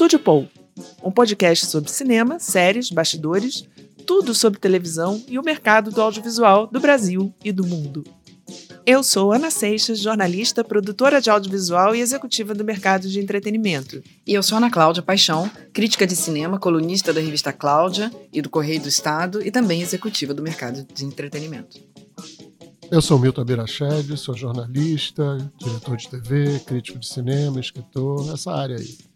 Estúdio Paul, um podcast sobre cinema, séries, bastidores, tudo sobre televisão e o mercado do audiovisual do Brasil e do mundo. Eu sou Ana Seixas, jornalista, produtora de audiovisual e executiva do mercado de entretenimento. E eu sou Ana Cláudia Paixão, crítica de cinema, colunista da revista Cláudia e do Correio do Estado e também executiva do mercado de entretenimento. Eu sou Milton Abirached, sou jornalista, diretor de TV, crítico de cinema, escritor, nessa área aí.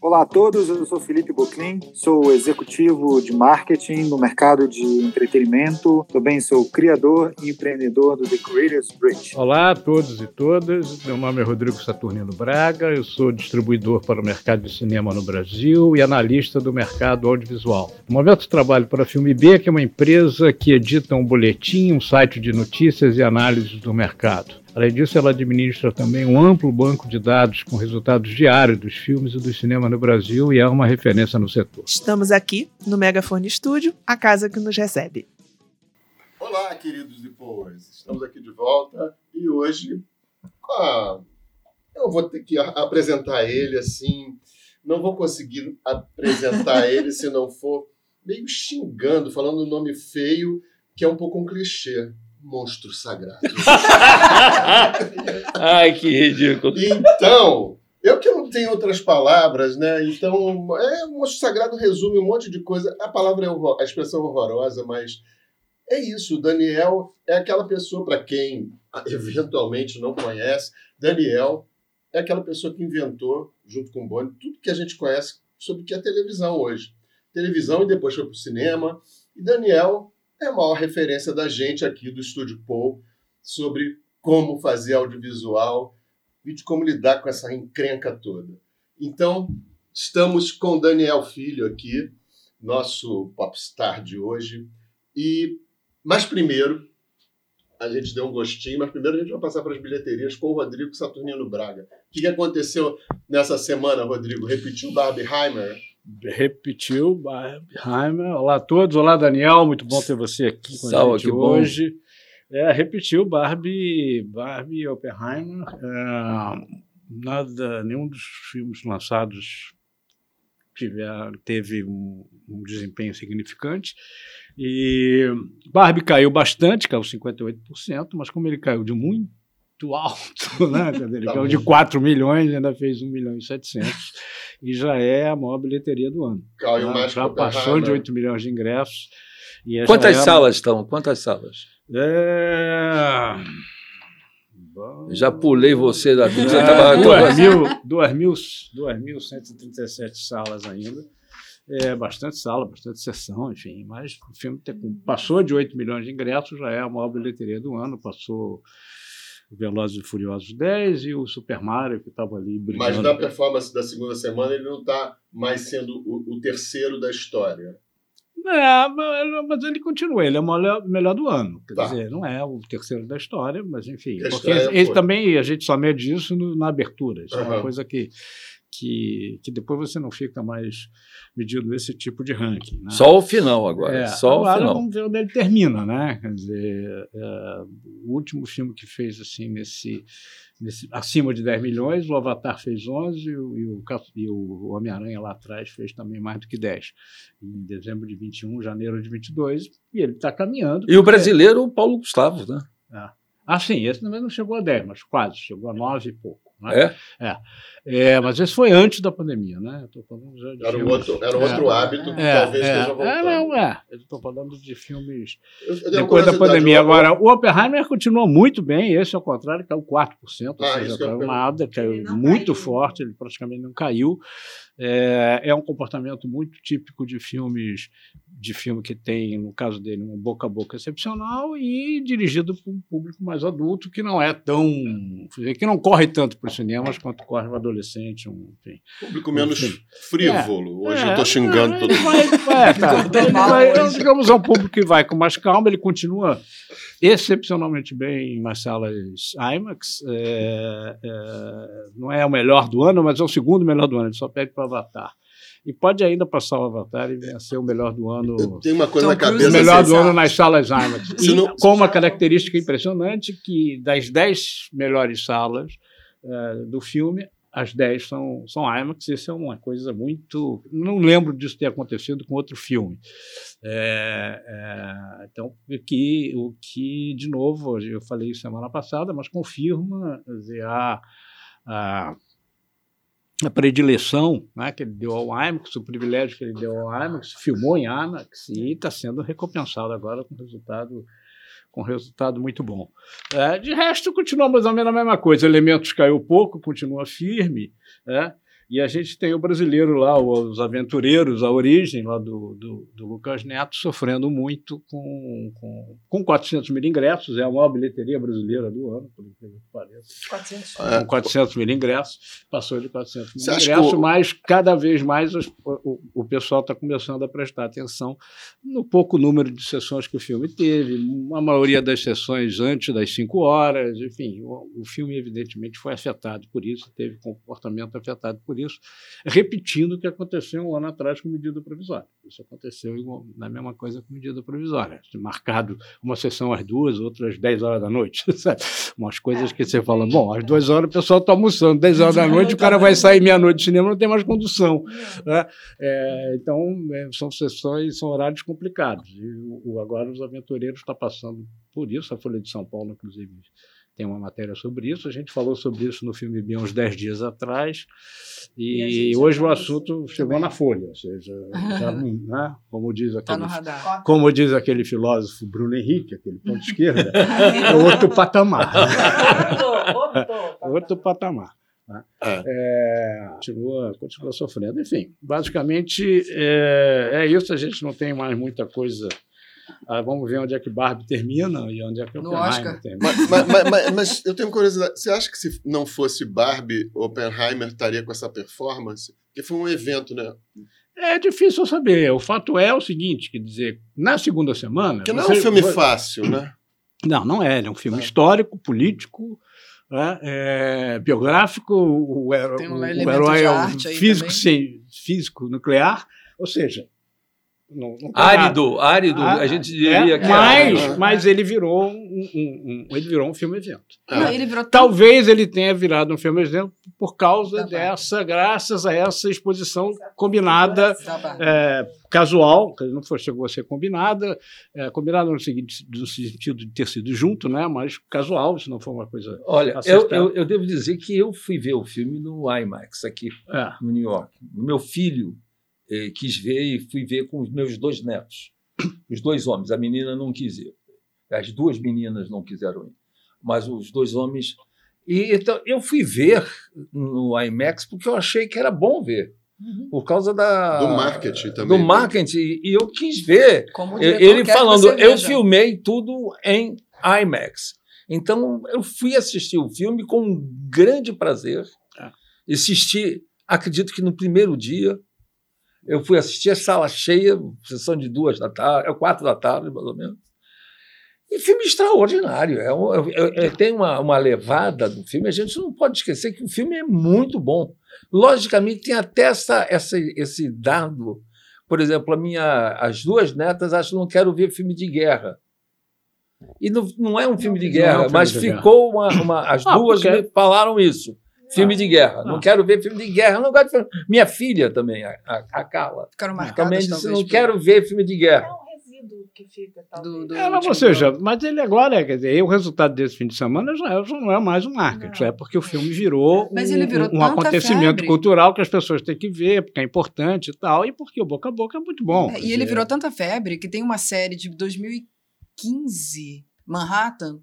Olá a todos, eu sou Felipe Boclin, sou executivo de marketing no mercado de entretenimento, também sou criador e empreendedor do The Creators Bridge. Olá a todos e todas, meu nome é Rodrigo Saturnino Braga, eu sou distribuidor para o mercado de cinema no Brasil e analista do mercado audiovisual. No momento trabalho para a Filme B, que é uma empresa que edita um boletim, um site de notícias e análises do mercado. Além disso, ela administra também um amplo banco de dados com resultados diários dos filmes e do cinema no Brasil e é uma referência no setor. Estamos aqui no Megafone Studio, a casa que nos recebe. Olá, queridos depois. Estamos aqui de volta e hoje ah, eu vou ter que apresentar ele assim. Não vou conseguir apresentar ele se não for meio xingando, falando um nome feio, que é um pouco um clichê monstro sagrado. Ai, que ridículo. Então, eu que não tenho outras palavras, né? Então, é, monstro sagrado resume um monte de coisa. A palavra é horror, a expressão é horrorosa, mas é isso. Daniel é aquela pessoa para quem eventualmente não conhece. Daniel é aquela pessoa que inventou, junto com o Boni, tudo que a gente conhece sobre o que é televisão hoje. Televisão e depois foi para o cinema. E Daniel é a maior referência da gente aqui do Estúdio Paul sobre como fazer audiovisual e de como lidar com essa encrenca toda. Então, estamos com Daniel Filho aqui, nosso popstar de hoje. E, mas primeiro, a gente deu um gostinho, mas primeiro a gente vai passar para as bilheterias com o Rodrigo Saturnino Braga. O que aconteceu nessa semana, Rodrigo? Repetiu Barbenheimer? Repetiu, Barbenheimer. Olá a todos, olá Daniel, muito bom ter você aqui com Salve, a gente hoje. É, repetiu Barbie, Barbie Oppenheimer. É, nada, nenhum dos filmes lançados tiver, teve um, um, desempenho significante. E Barbie caiu bastante, caiu 58%, mas como ele caiu de muito alto, né? Ele tá caiu de 4 milhões, ainda fez 1 milhão e 700 e já é a maior bilheteria do ano. Caiu mais já passou de 8 milhões de ingressos. Quantas é salas estão? Quantas salas? É... Já pulei você da dúvida. É, 2.137 salas ainda. É bastante sala, bastante sessão, enfim. Mas o filme passou de 8 milhões de ingressos, já é a maior bilheteria do ano, passou Velozes e Furiosos 10 e o Super Mario, que estava ali brigando. Mas na performance da segunda semana ele não está mais sendo o, o, terceiro da história. É, mas ele continua, ele é o melhor do ano. Quer tá. dizer, não é o terceiro da história, mas enfim. Porque ele também, a gente só mede isso no, na abertura. Isso uhum. é uma coisa que que, que depois você não fica mais medindo esse tipo de ranking. Né? Só o final agora. É, só agora o final. vamos ver onde ele termina, né? Quer dizer, é, o último filme que fez assim nesse, nesse acima de 10 milhões, o Avatar fez 11 e o, e o, Homem-Aranha lá atrás fez também mais do que 10. Em dezembro de 21, janeiro de 22, e ele está caminhando. E o brasileiro, o Paulo Gustavo, né? É. Ah, sim, esse também não chegou a 10, mas quase, chegou a 9 e pouco. Né? É? É. é. Mas esse foi antes da pandemia, né? Eu tô falando já de era, um outro, era um outro é, hábito que é, talvez é, esteja voltando. É, não, é. Eu estou falando de filmes eu, eu depois da pandemia. Agora, o Oppenheimer continua muito bem, esse ao contrário, caiu 4%, ou ah, seja, caiu nada, caiu muito caiu. forte, ele praticamente não caiu. É, é um comportamento muito típico de filmes, de filme que tem, no caso dele, um boca a boca excepcional e dirigido para um público mais adulto que não é tão, que não corre tanto para os cinemas quanto corre para adolescente, um, enfim, público menos enfim. frívolo. É, Hoje é, eu estou xingando todo mundo. Vai, vai, tá, vai, digamos, é um público que vai com mais calma, ele continua excepcionalmente bem nas salas IMAX. É, é, não é o melhor do ano, mas é o segundo melhor do ano. Ele só pede para o Avatar. E pode ainda passar o Avatar e vencer o melhor do ano. Tem uma coisa na cabeça. O melhor do ano nas salas IMAX. E não... com uma característica impressionante que das dez melhores salas uh, do filme, as 10 são, são IMAX. Isso é uma coisa muito. Não lembro disso ter acontecido com outro filme. É, é, então, o que, o que, de novo, eu falei semana passada, mas confirma dizer, a, a, a predileção né, que ele deu ao IMAX, o privilégio que ele deu ao IMAX, filmou em IMAX e está sendo recompensado agora com resultado com resultado muito bom. É, de resto, continua mais ou menos a mesma coisa. Elementos caiu pouco, continua firme. É, e a gente tem o brasileiro lá, os aventureiros, a origem lá do, do, do Lucas Neto, sofrendo muito com, com, com 400 mil ingressos, é a maior bilheteria brasileira do ano, por incrível que pareça. 400. É, com 400 mil ingressos, passou de 400 mil ingressos, o... mas cada vez mais os, o, o pessoal está começando a prestar atenção no pouco número de sessões que o filme teve, a maioria das sessões antes das 5 horas, enfim, o, o filme evidentemente foi afetado por isso, teve comportamento afetado por por isso, repetindo o que aconteceu um ano atrás com medida provisória. Isso aconteceu na mesma coisa com medida provisória. Marcado uma sessão às duas, outras às 10 horas da noite. Sabe? Umas coisas que você fala, bom, às duas horas o pessoal está almoçando, 10 horas da noite o cara vai sair meia-noite de cinema, não tem mais condução. Né? É, então, é, são sessões, são horários complicados. E o, agora os aventureiros estão passando por isso, a Folha de São Paulo, inclusive, tem uma matéria sobre isso. A gente falou sobre isso no filme Bem uns 10 dias atrás. E, e hoje o assunto chegou também. na Folha, ou seja, já, né, como, diz tá aquele, tá como diz aquele filósofo Bruno Henrique, aquele ponto de esquerda, é outro patamar. outro, outro patamar. Né? É. É, continua, continua sofrendo. Enfim, basicamente é, é isso. A gente não tem mais muita coisa ah, vamos ver onde é que Barbie termina e onde é que Oppenheimer termina. Mas, mas, mas, mas, eu tenho curiosidade. Você acha que se não fosse Barbie, Oppenheimer estaria com essa performance? Porque foi um evento, né? É difícil saber. O fato é o seguinte, quer dizer, na segunda semana... Que não é um filme fácil, né? Não, não é. é um filme histórico, político, né? é, biográfico, o, o, um o herói é um físico, sem, físico nuclear, ou seja, não, não árido, árido, ah, a gente diria é, que mas, é. mas ele virou um, um, um, ele virou um filme evento. Não, ele virou Talvez ele tenha virado um filme evento por causa dessa, graças a essa exposição combinada, é, casual, que não foi, chegou a ser combinada, é, combinada no, seguinte, no sentido de ter sido junto, né, mas casual, se não for uma coisa. Olha, eu, eu, eu, devo dizer que eu fui ver o filme no IMAX aqui, é. no New York. Meu filho eh, quis ver e fui ver com os meus dois netos, os dois homens. A menina não quis ir. As duas meninas não quiseram ir, mas os dois homens. E então, eu fui ver no IMAX porque eu achei que era bom ver. Uhum. Por causa da, do marketing também. Do né? marketing. E eu quis ver. ele falando, eu filmei tudo em IMAX. Então, eu fui assistir o filme com um grande prazer. É. Assisti, acredito que no primeiro dia, eu fui assistir a sala cheia, sessão de duas da tarde, é quatro da tarde, mais ou menos. E filme extraordinário. É, um, é, é, tem uma, uma levada do filme. A gente não pode esquecer que o filme é muito bom. Logicamente, tem até essa, essa, esse dado. Por exemplo, a minha, as duas netas acham que não quero ver filme de guerra. E não, não é um filme de guerra, é um filme mas de ficou guerra. Uma, uma, As ah, duas porque... falaram isso. Filme de guerra. Não. não quero ver filme de guerra. Não gosto de filme. Minha filha também, a, a Carla. Ficaram marcadas, também disse, não quero ver filme de guerra. Que fica, do, do é, ou seja, mas ele agora, quer dizer, o resultado desse fim de semana já, já não é mais um marketing, é porque o filme virou um, virou um acontecimento febre. cultural que as pessoas têm que ver, porque é importante e tal, e porque o boca a boca é muito bom. É, e ele virou tanta febre que tem uma série de 2015, Manhattan,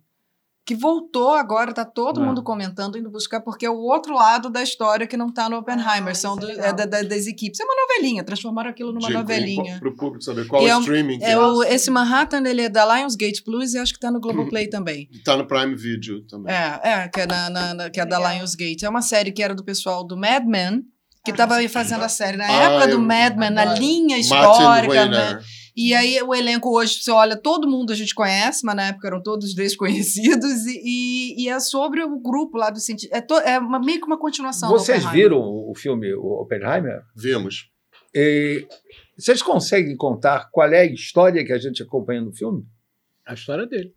que voltou agora, tá todo é. mundo comentando, indo buscar, porque é o outro lado da história que não tá no Oppenheimer, ah, são do, é, é da, da, das equipes. É uma novelinha, transformaram aquilo numa novelinha. Para o público saber qual é o streaming. É, o, esse Manhattan, ele é da Lionsgate Plus e acho que tá no Globoplay também. Tá no Prime Video também. É, é que é, na, na, na que é da Lionsgate. É uma série que era do pessoal do Mad Men, que estava ah, fazendo a série na ah, época do Mad Men, na linha histórica, né? E aí o elenco hoje, você olha, todo mundo a gente conhece, mas na época eram todos desconhecidos, e, e, e é sobre o grupo lá do cientista. É, to, é uma, meio que uma continuação. Vocês viram o filme o Oppenheimer? Vimos. E, vocês conseguem contar qual é a história que a gente acompanha no filme? A história dele.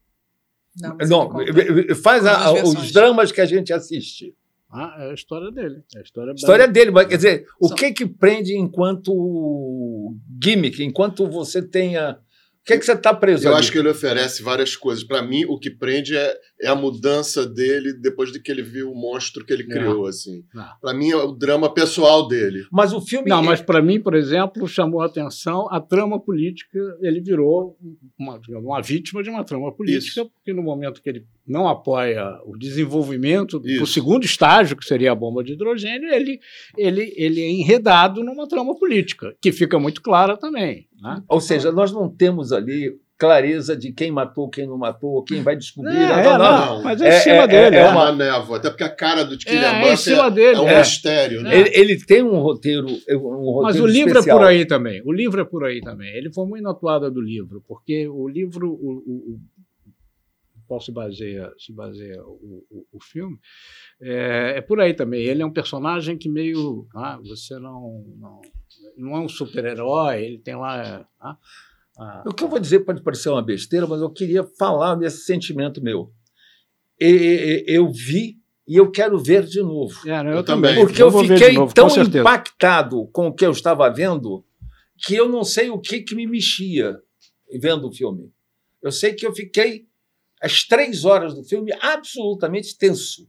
Não, não faz a, os dramas que a gente assiste. Ah, é a história dele. É a história, história dele. Mas, quer dizer, o que que prende enquanto gimmick, enquanto você tenha que, é que você está preso? Eu ali? acho que ele oferece várias coisas. Para mim, o que prende é, é, a mudança dele depois de que ele viu o monstro que ele criou. Assim. Para mim, é o drama pessoal dele. Mas o filme. Não, é... mas para mim, por exemplo, chamou a atenção a trama política. Ele virou uma, uma vítima de uma trama política, Isso. porque no momento que ele não apoia o desenvolvimento do segundo estágio, que seria a bomba de hidrogênio, ele, ele, ele é enredado numa trama política, que fica muito clara também. Né? Ou seja, nós não temos ali clareza de quem matou, quem não matou, quem vai descobrir. É, não, não, não, Mas é em cima é, dele. É, é uma névoa, até porque a cara do Kylian é, é, em cima dele, é um mistério. Né? Ele, ele, tem um roteiro, um roteiro Mas o livro especial. é por aí também. O livro é por aí também. Ele foi muito na toada do livro, porque o livro, o, o, qual se baseia, se baseia o, o, o filme, é, é, por aí também. Ele é um personagem que meio. Ah, você não, não, não é um super-herói, ele tem lá. Ah, ah, o que eu vou dizer pode parecer uma besteira, mas eu queria falar desse sentimento meu. E, e, eu vi e eu quero ver de novo. É, eu, eu, também. Porque eu, eu fiquei novo, tão impactado com o que eu estava vendo que eu não sei o que, que me mexia vendo o filme. Eu sei que eu fiquei as três horas do filme absolutamente tenso.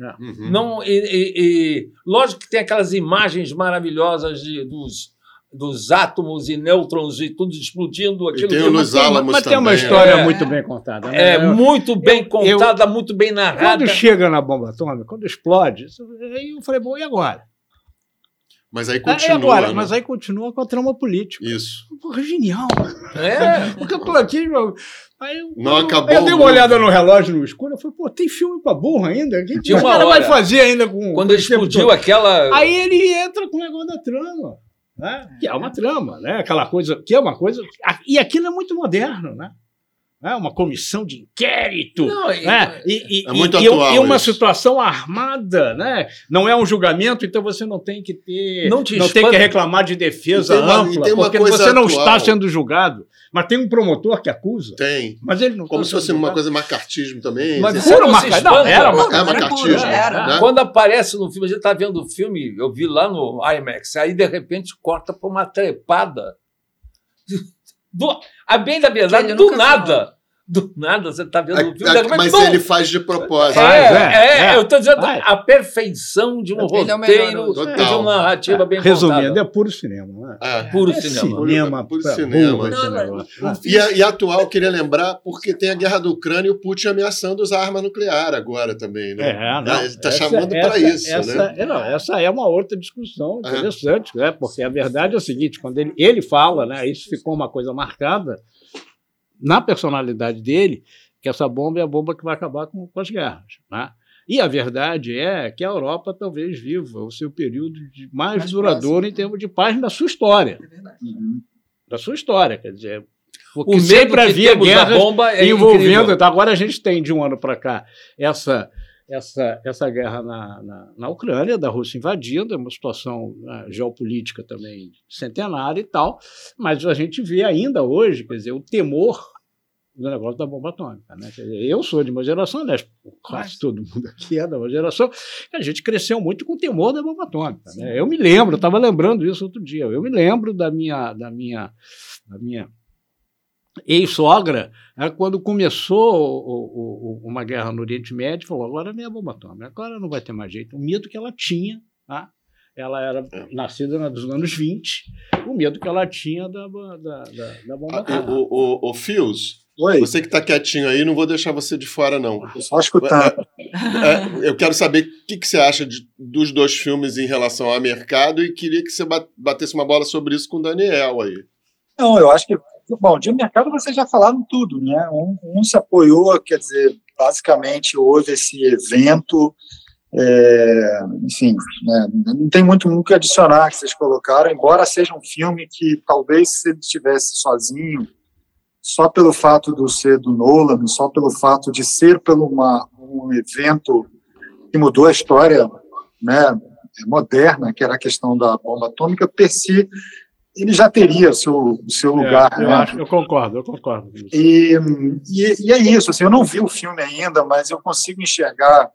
É. Uhum. Não, e, e, e, lógico que tem aquelas imagens maravilhosas de, dos, dos átomos e nêutrons e tudo explodindo. Aquilo e tem o Luiz Álamos Mas tem uma história é, muito bem contada. Né? É, eu, muito bem eu, contada, eu, muito bem narrada. Quando chega na bomba atômica, quando explode, aí eu falei, bom, e agora? Mas aí continua. É agora, né? mas aí continua com a trama política. Isso. Porra, genial. É. Porque eu tô aqui, meu, Aí eu, não acabou. Eu dei uma olhada no relógio no escuro, eu falei, pô, tem filme pra burro ainda? O que o cara vai fazer ainda com. Quando ele explodiu aquela. Aí ele entra com o negócio da trama. Né? Que é uma trama, né? Aquela coisa, que é uma coisa. E aquilo é muito moderno, né? É uma comissão de inquérito, não, né? e, e, é muito e, atual e uma isso. situação armada, né? Não é um julgamento, então você não tem que ter, não, não tem que reclamar de defesa uma, ampla, porque você não atual. está sendo julgado. Mas tem um promotor que acusa. Tem. Mas ele não Como se fosse uma coisa macartismo também. Mas isso era macartismo. Não, era macartismo. É macartismo. Era. Né? Quando aparece no filme, a gente está vendo o filme, eu vi lá no IMAX, aí de repente corta para uma trepada. Do, a bem da verdade, do nada do nada você está vendo o filme. A, mas ele faz de propósito. É, é, é, eu estou dizendo a perfeição de um ele roteiro, é de uma narrativa bem Resumindo, contada. é puro cinema. Né? É. Puro é cinema. cinema. Puro, puro cinema. E, a, e atual, queria lembrar, porque tem a guerra do Ucrânia e o Putin ameaçando usar arma nuclear agora também. Né? É, não, ele está chamando para isso. Essa, né? é, não, essa é uma outra discussão interessante, né? porque a verdade é o seguinte, quando ele, ele fala, né, isso ficou uma coisa marcada, na personalidade dele, que essa bomba é a bomba que vai acabar com, com as guerras. Né? E a verdade é que a Europa talvez viva o seu período de mais, mais duradouro em termos de paz na sua história. É uhum. Da sua história, quer dizer. Porque o sempre havia guerras bomba é envolvendo. Então, agora a gente tem de um ano para cá essa essa, essa guerra na, na, na, Ucrânia, da Rússia invadindo, é uma situação né, geopolítica também centenária e tal, mas a gente vê ainda hoje, quer dizer, o temor do negócio da bomba atômica. Né? Dizer, eu sou de uma geração, aliás, quase todo mundo aqui é de uma geração, a gente cresceu muito com o temor da bomba atômica. Né? Eu me lembro, eu estava lembrando isso outro dia, eu me lembro da minha, da minha, da minha ex-sogra, né, quando começou o, o, uma guerra no Oriente Médio, falou: agora vem a bomba atômica, agora não vai ter mais jeito. O medo que ela tinha, tá? ela era é. nascida nos anos 20, o medo que ela tinha da, da, da, da bomba ah, atômica. O, o, o Fios, Oi. Você que está quietinho aí, não vou deixar você de fora, não. Só escutar. É, eu quero saber o que, que você acha de, dos dois filmes em relação ao mercado e queria que você batesse uma bola sobre isso com o Daniel aí. Não, eu acho que Bom, de mercado vocês já falaram tudo, né? Um, um se apoiou, quer dizer, basicamente houve esse evento, é, enfim, né, não tem muito o que adicionar que vocês colocaram, embora seja um filme que talvez se ele estivesse sozinho, só pelo fato de ser do Nolan, só pelo fato de ser pelo uma, um evento que mudou a história né, moderna, que era a questão da bomba atômica, per si ele já teria seu seu é, lugar. eu, né? acho, eu concordo, eu concordo. E, e, e, é isso. Assim, eu não vi o filme ainda, mas eu consigo enxergar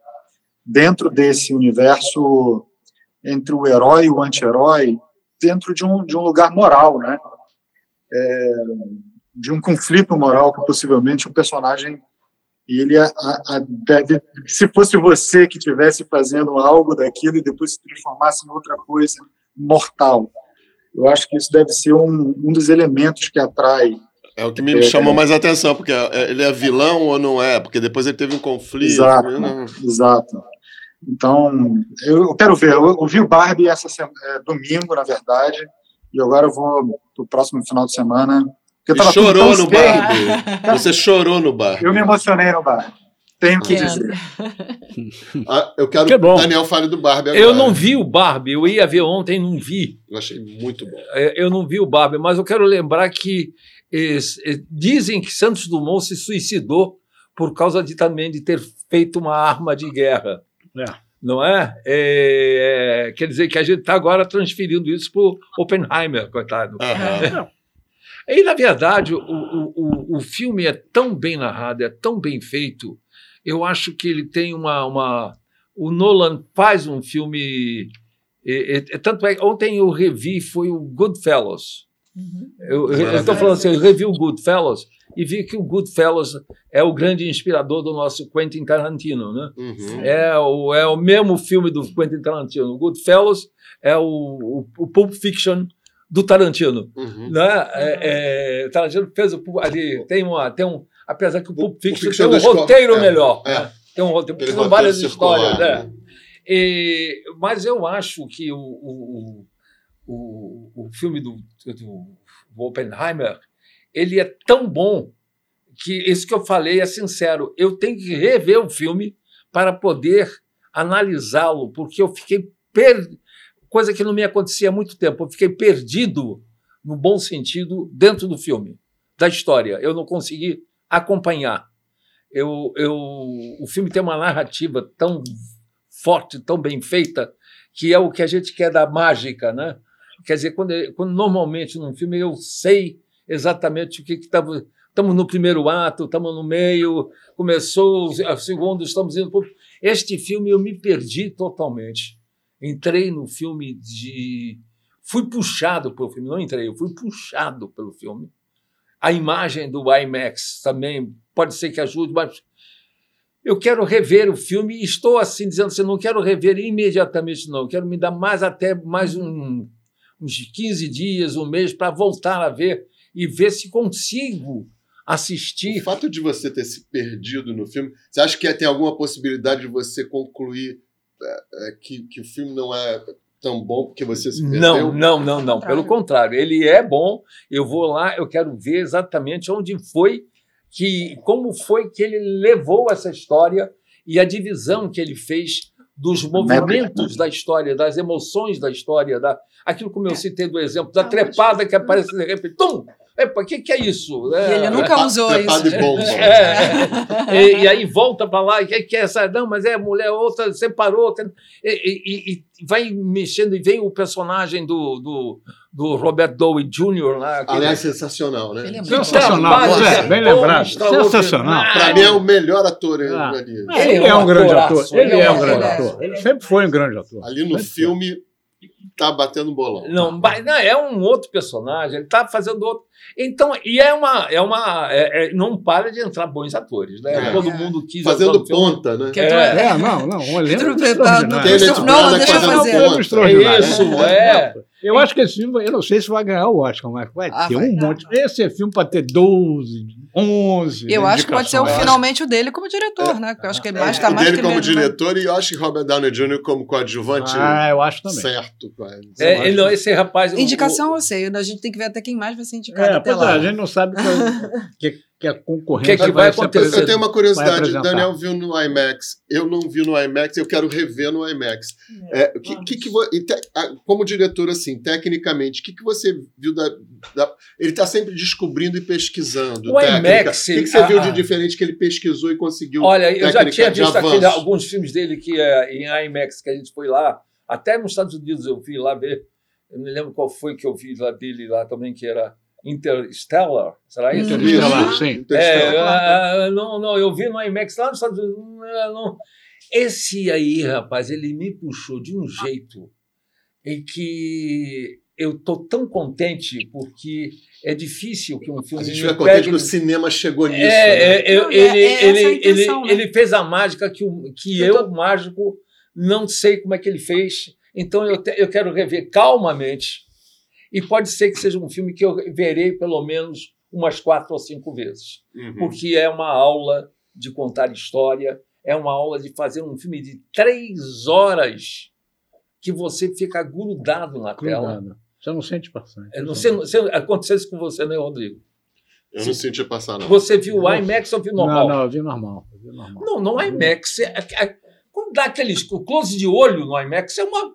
dentro desse universo entre o herói e o anti-herói, dentro de um, de um lugar moral, né? É, de um conflito moral que possivelmente o um personagem ele a, a, deve, se fosse você que estivesse fazendo algo daquilo e depois se transformasse em outra coisa mortal. Eu acho que isso deve ser um, um dos elementos que atrai. É o que me é, chamou mais atenção, porque é, ele é vilão ou não é? Porque depois ele teve um conflito. Exato, né? exato. Então, eu quero ver. Eu, eu vi o Barbie essa semana, é, domingo, na verdade, e agora eu vou pro próximo final de semana porque chorou no bar. Você chorou no bar. Eu me emocionei no bar. Tenho que dizer. ah, eu quero que, bom. Daniel fale do Barbie agora. Eu não vi o Barbie. Eu ia ver ontem não vi. Eu achei muito bom. É, eu não vi o Barbie, mas eu quero lembrar que dizem que Santos Dumont se suicidou por causa de também de ter feito uma arma de guerra. É. Não é? é? Quer dizer que a gente está agora transferindo isso para o Oppenheimer, coitado. Uhum. E, na verdade, o, o, o filme é tão bem narrado, é tão bem feito, eu acho que ele tem uma. uma o Nolan faz um filme. É, é, é tanto é, ontem eu revi, foi o Goodfellas. Uhum. Eu estou falando assim, eu revi o Goodfellas e vi que o Goodfellas é o grande inspirador do nosso Quentin Tarantino, né? Uhum. É, o, é o mesmo filme do Quentin Tarantino. O Goodfellas é o, o, o Pulp Fiction do Tarantino. Uhum. Né? É, é, Tarantino fez o, ali, tem, uma, tem um. Apesar que o Pulp Fiction, tem um roteiro é, melhor. É. Né? Tem um roteiro, porque são várias histórias. Né? né? E, mas eu acho que o, o, o, o filme do, do Oppenheimer ele é tão bom que isso que eu falei é sincero. Eu tenho que rever o filme para poder analisá-lo, porque eu fiquei per coisa que não me acontecia há muito tempo. Eu fiquei perdido, no bom sentido, dentro do filme, da história. Eu não consegui acompanhar. Eu, eu, o filme tem uma narrativa tão forte, tão bem feita, que é o que a gente quer da mágica, né? Quer dizer, quando, quando normalmente num filme eu sei exatamente o que estava. Estamos no primeiro ato, estamos no meio, começou o segundo, estamos indo. Este filme eu me perdi totalmente entrei no filme de. Fui puxado pelo filme, não entrei, eu fui puxado pelo filme. A imagem do IMAX também pode ser que ajude, mas eu quero rever o filme e estou assim dizendo assim, não quero rever imediatamente, não. Quero me dar mais até mais um, uns 15 dias, um mês, para voltar a ver e ver se consigo assistir. O fato de você ter se perdido no filme, você acha que tem alguma possibilidade de você concluir é, é, que, que o filme não é tão bom porque você se perdeu? Não, não, não, não. Pelo contrário, ele é bom. Eu vou lá, eu quero ver exatamente onde foi que, como foi que ele levou essa história e a divisão que ele fez dos movimentos da história, das emoções da história, da aquilo como eu citei do exemplo da trepada que aparece de repente, tum, Epa, o que, que é isso? É, e ele nunca usou isso. É, e, e, aí volta para lá, o que, que é essa? Não, mas é mulher, outra separou. E, e, e, vai mexendo, e vem o personagem do, do, do Robert Downey Jr. lá. Aliás, sensacional, né? Ele é sensacional, é, bem lembrado. Sensacional. Para mim é o melhor ator ah, ali. Ele, ele é um grande ator. Ele é um grande ator. Ele sempre foi um grande ator. Ali no filme tá batendo bolão. Não, não, é um outro personagem, ele tá fazendo outro. Então, e é uma. É uma é, é, não para de entrar bons atores, né? É. Todo mundo quis. Fazendo ponta, né? É. é, não, não. Um elenco. Não, deixa eu fazer. Isso, é. Eu acho que esse filme, eu não sei se vai ganhar o Oscar, mas vai ah, ter vai, um não. monte. Esse é filme para ter 12, 11. Eu acho que pode ser o, finalmente o dele como diretor, é, né? Eu acho que ele mais está mais. O dele como mesmo, né? diretor né? e eu acho que Robert Downey Jr. como coadjuvante. Ah, eu acho também. Certo, é, não, esse rapaz. Indicação o, eu sei, a gente tem que ver até quem mais vai ser indicado. É, até lá. É, a gente não sabe que, que a concorrência que, é que vai, vai acontecer. Eu tenho uma curiosidade. Daniel viu no IMAX, eu não vi no IMAX, eu quero rever no IMAX. É, é que, que, que, como diretor, assim, tecnicamente, o que, que você viu da. da ele está sempre descobrindo e pesquisando. O IMAX. O que, que você viu de diferente que ele pesquisou e conseguiu? Olha, eu já tinha visto aquele, alguns filmes dele que é em IMAX, que a gente foi lá, até nos Estados Unidos eu fui lá ver. Eu não lembro qual foi que eu vi lá dele lá também, que era Interstellar, será isso? Interstellar, sim. É, uh, não, não, eu vi no IMAX lá nos Estados Unidos, não, Esse aí, rapaz, ele me puxou de um jeito em que eu tô tão contente porque é difícil que um filme. A gente fica contente que o cinema chegou nisso. É, né? é, eu, ele, é ele, intenção, ele, né? ele fez a mágica que, o, que eu, eu tô... mágico, não sei como é que ele fez. Então eu, te, eu quero rever calmamente. E pode ser que seja um filme que eu verei pelo menos umas quatro ou cinco vezes. Uhum. Porque é uma aula de contar história, é uma aula de fazer um filme de três horas que você fica grudado na grudado. tela. Você não sente passar. É, não, você, você, aconteceu isso com você, né, Rodrigo? Eu Sim. não senti passar, não. Você viu o IMAX ou viu normal? Não, não, eu vi normal. Eu vi normal. Não, no IMAX, é, é, quando dá aqueles close de olho no IMAX, é uma.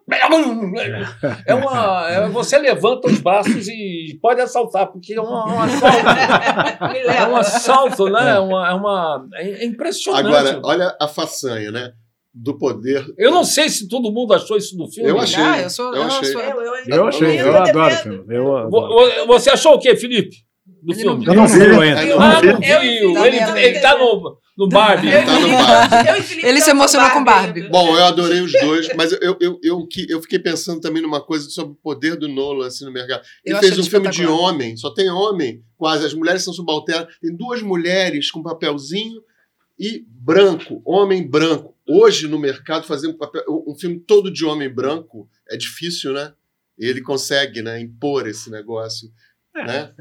É uma. É, você levanta os braços e pode assaltar, porque é uma, um assalto. é um assalto, né? É, uma, é, uma, é impressionante. Agora, olha a façanha, né? do poder. Eu não sei se todo mundo achou isso no filme. Eu achei. Ah, eu, sou, eu, eu achei. Sou, eu, eu, eu, achei. Eu, adoro o filme. Eu adoro. Você achou o quê, Felipe? Do filme? Eu não vi ainda. Ah, não viu. Ele, ele tá no, no Barbie. Ele tá no Barbie. Ele se emocionou com Barbie. Bom, eu adorei os dois, mas eu, eu, eu, eu fiquei pensando também numa coisa sobre o poder do Nolan assim, no mercado. Ele fez um filme de homem, só tem homem, quase. As mulheres são subalternas. Tem duas mulheres com papelzinho e branco, homem branco. Hoje, no mercado, fazer um, papel, um filme todo de homem branco é difícil, né? Ele consegue né, impor esse negócio. É. Né?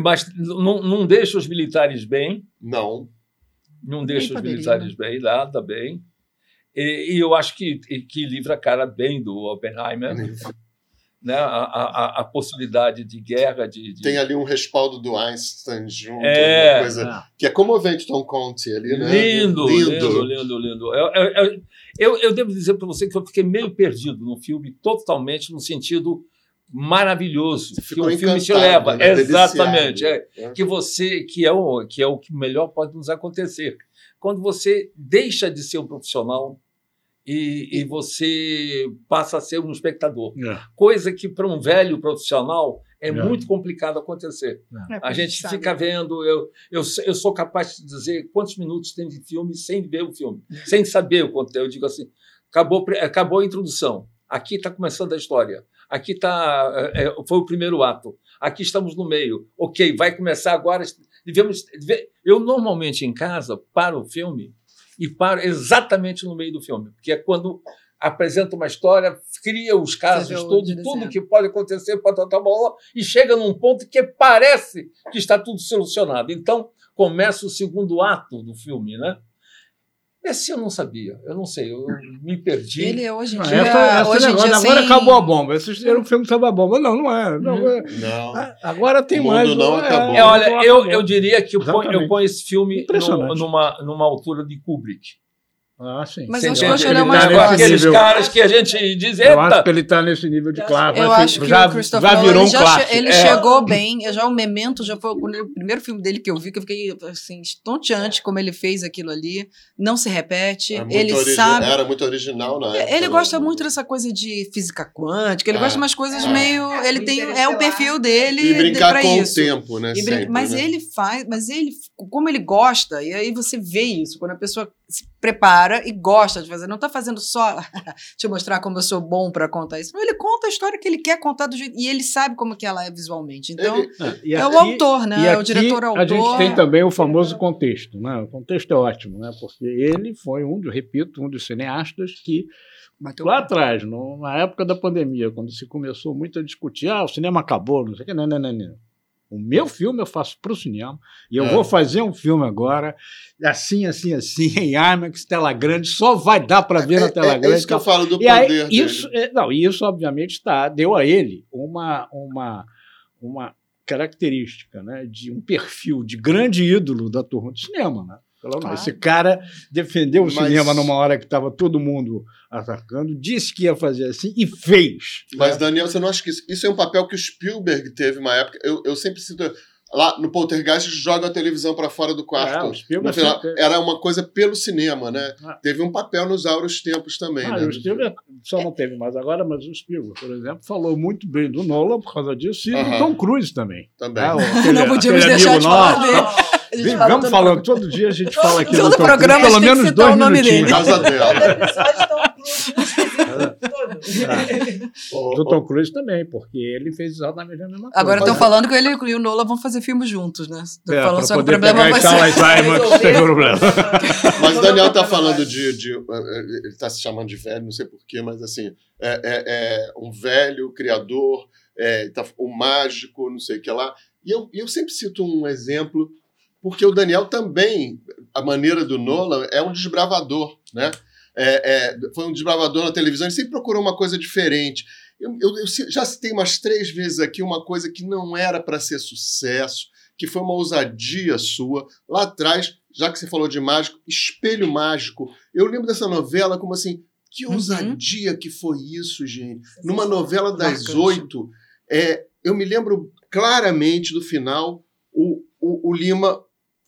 Mas não, não deixa os militares bem. Não. Não deixa os militares né? bem, nada bem. E, e, eu acho que, que livra a cara bem do Oppenheimer. né, a, a, a, possibilidade de guerra. De, de, Tem ali um respaldo do Einstein junto, é, coisa é. que é comovente Tom Conte ali, né? Lindo, lindo, lindo, lindo. lindo. Eu, eu, eu, eu devo dizer para você que eu fiquei meio perdido no filme, totalmente no sentido maravilhoso que o filme te leva. Né? Exatamente. É, é. Que você, que é, o, que é o que melhor pode nos acontecer. Quando você deixa de ser um profissional e, e você passa a ser um espectador. É. Coisa que para um velho profissional é, é. muito complicado acontecer. É. a gente sabe. fica vendo, eu, eu, eu sou capaz de dizer quantos minutos tem de filme sem ver o filme, sem saber o conteúdo. Eu digo assim, acabou, acabou a introdução, aqui está começando a história, aqui está, é, é, foi o primeiro ato, aqui estamos no meio, ok, vai começar agora. Devemos, eu normalmente em casa para o filme e para exatamente no meio do filme, porque é quando apresenta uma história, cria os casos todos, tudo que pode acontecer, bola, e chega num ponto que parece que está tudo solucionado. Então, começa o segundo ato do filme, né? Esse eu não sabia, eu não sei, eu me perdi. Ele é hoje em dia. Essa, essa hoje negócio, dia agora sem... acabou a bomba. Esse era um filme sobre a bomba. Não, não é. Não, é. não. Ah, agora tem o mais. Não é, acabou. É, olha, eu, eu diria que eu ponho, eu ponho esse filme no, numa, numa altura de Kubrick. Ah, sim. Mas acho que hoje ele é mais tá Aqueles nível, caras que a gente diz, Eita. Eu acho que ele está nesse nível de classe. Eu acho que já, o Christopher já virou um já clássico. Ele é. chegou bem. Já o Memento já foi o primeiro filme dele que eu vi, que eu fiquei assim, estonteante como ele fez aquilo ali. Não se repete. É ele sabe. Era muito original, né? Ele gosta muito dessa coisa de física quântica. Ele é. gosta de umas coisas é. meio. Ele tem. É o perfil dele. E brincar com isso. o tempo, né? Sempre, mas né? ele faz. Mas ele. Como ele gosta, e aí você vê isso, quando a pessoa se prepara e gosta de fazer. Não está fazendo só te mostrar como eu sou bom para contar isso. Não, ele conta a história que ele quer contar do jeito. E ele sabe como que ela é visualmente. Então, ele, é aqui, o autor, né? É o diretor-autor. A gente tem também o famoso contexto. Né? O contexto é ótimo, né? porque ele foi um, repito, um dos cineastas que. Bateu lá atrás, no, na época da pandemia, quando se começou muito a discutir, ah, o cinema acabou, não sei o que, não, não, não, não. O meu filme eu faço para o cinema e eu é. vou fazer um filme agora, assim, assim, assim, em IMAX, tela grande, só vai dar para ver na tela é, grande. É isso que eu falo do e poder aí, isso, é, não, isso, obviamente, tá, deu a ele uma, uma, uma característica né, de um perfil de grande ídolo da turma do cinema. Né? Claro. Esse cara defendeu o Mas... cinema numa hora que estava todo mundo atacando, disse que ia fazer assim e fez. Mas, né? Daniel, você não acha que isso, isso, é um papel que o Spielberg teve uma época? Eu, eu sempre sinto. Lá no Poltergeist joga a televisão para fora do quarto. É, no final, era uma coisa pelo cinema, né? Ah. Teve um papel nos auros tempos também. Ah, né? O Spielberg só não teve mais agora, mas o Spielberg, por exemplo, falou muito bem do Nolan por causa disso e uh -huh. do Tom Cruise também. Também. Ah, aquele, não podíamos deixar de falar dele. Vamos falando, todo dia a gente fala aqui todo do Tom programa Cruise, pelo menos dois o nome dele. Casa dela. do Tom Cruise também, porque ele fez exatamente a mesma coisa. Agora estão falando que ele e o Nola vão fazer filmes juntos, né? É, falando sobre o problema vai ser... Simon, tem problema. Mas o Daniel está falando de, de ele está se chamando de velho, não sei porquê, mas assim, é, é, é um velho criador, é, tá, um mágico, não sei o que lá. E eu, eu sempre cito um exemplo, porque o Daniel também, a maneira do Nolan, é um desbravador, né? É, é, foi um desbravador na televisão, ele sempre procurou uma coisa diferente. Eu, eu, eu, já citei umas três vezes aqui uma coisa que não era para ser sucesso, que foi uma ousadia sua. Lá atrás, já que você falou de mágico, Espelho Mágico. Eu lembro dessa novela como assim, que uhum. ousadia uhum. que foi isso, gente. Numa novela das oito, é, eu me lembro claramente do final, o, o, o Lima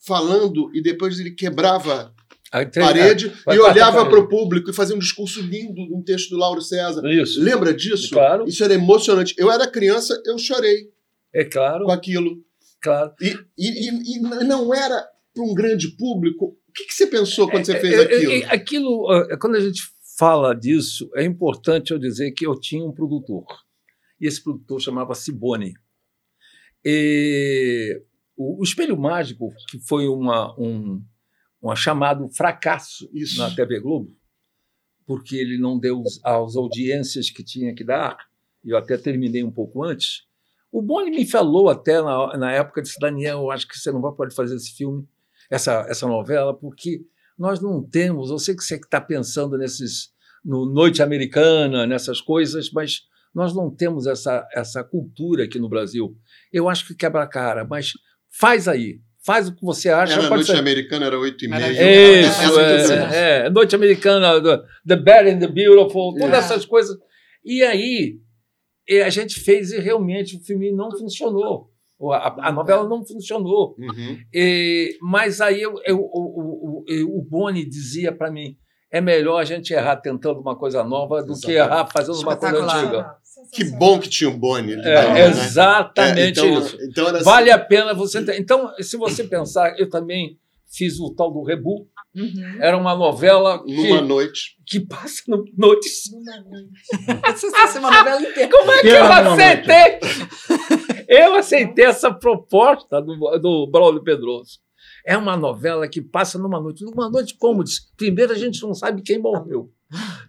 falando e depois ele quebrava a parede e olhava para o público e fazia um discurso lindo, um texto do Lauro César. Isso. Lembra disso? Claro. Isso era emocionante. Eu era criança, eu chorei. É claro. Com aquilo. Claro. E, e, e, e não era para um grande público. O que, que você pensou quando é, você fez é, aquilo? É, aquilo, quando a gente fala disso, é importante eu dizer que eu tinha um produtor. E esse produtor chamava Sibone. E o, o Espelho Mágico, que foi uma, um, um chamado fracasso Isso. na TV Globo, porque ele não deu as audiências que tinha que dar, e eu até terminei um pouco antes. O Boni me falou até na, na época, disse, Daniel, eu acho que você não vai poder fazer esse filme, essa, essa novela, porque nós não temos, eu sei que você está pensando nesses, no Noite Americana, nessas coisas, mas nós não temos essa, essa cultura aqui no Brasil. Eu acho que quebra a cara, mas faz aí, faz o que você acha. Era noite ser... americana, era oito e meia. Isso, é, é, noite americana, The Bad and the Beautiful, todas yeah. essas coisas. E aí a gente fez e realmente o filme não funcionou. A, a novela não funcionou. Uhum. E, mas aí eu, eu, o, o, o Boni dizia para mim: é melhor a gente errar tentando uma coisa nova do que errar fazendo uma coisa antiga. Que bom que tinha um Boni. É, né? Exatamente é, então, isso. Então assim. Vale a pena você. Então, se você pensar, eu também fiz o tal do Rebu. Uhum. Era uma novela. Que, Numa noite. Que passa no, noites. Numa noite. Você uma novela inteira. Como é que, que eu aceitei? eu aceitei essa proposta do, do Braulio Pedroso. É uma novela que passa numa noite. Numa noite como? Primeiro a gente não sabe quem morreu.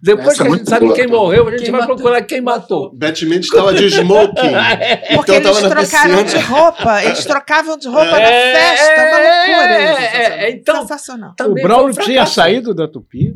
Depois Essa que a gente sabe quem morreu, a gente quem vai matou? procurar quem matou. Mendes estava de smoking. é. Porque então eles trocaram de roupa, eles trocavam de roupa é, na festa, uma loucura. É, é, então, Sensacional. O Braulio tinha saído da Tupi.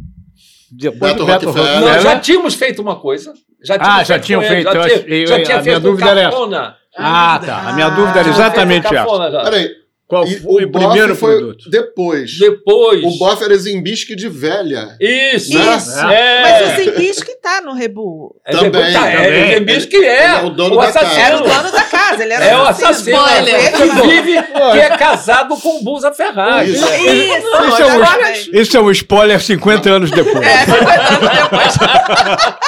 Depois Beto, Beto Não, já tínhamos feito uma coisa. Já ah, já tinham feito. Já, tinha, já tinha a feito minha dúvida era essa. Ah, tá. A minha dúvida era exatamente essa. Peraí, qual e foi o, o primeiro foi produto? Depois. Depois. O bofe era Zimbisque de velha. Isso. Né? Isso. É. Mas o Zimbisque tá no Rebu. É, também. Tá, é, o Zimbisque é. é o dono o da assassino. casa. Era o dono da casa. Ele era é o assassino. Spoiler. Que vive, que é casado com o Busa Ferrari. Isso. Isso. Isso, é um, isso é um spoiler 50 anos depois. É, 50 anos depois.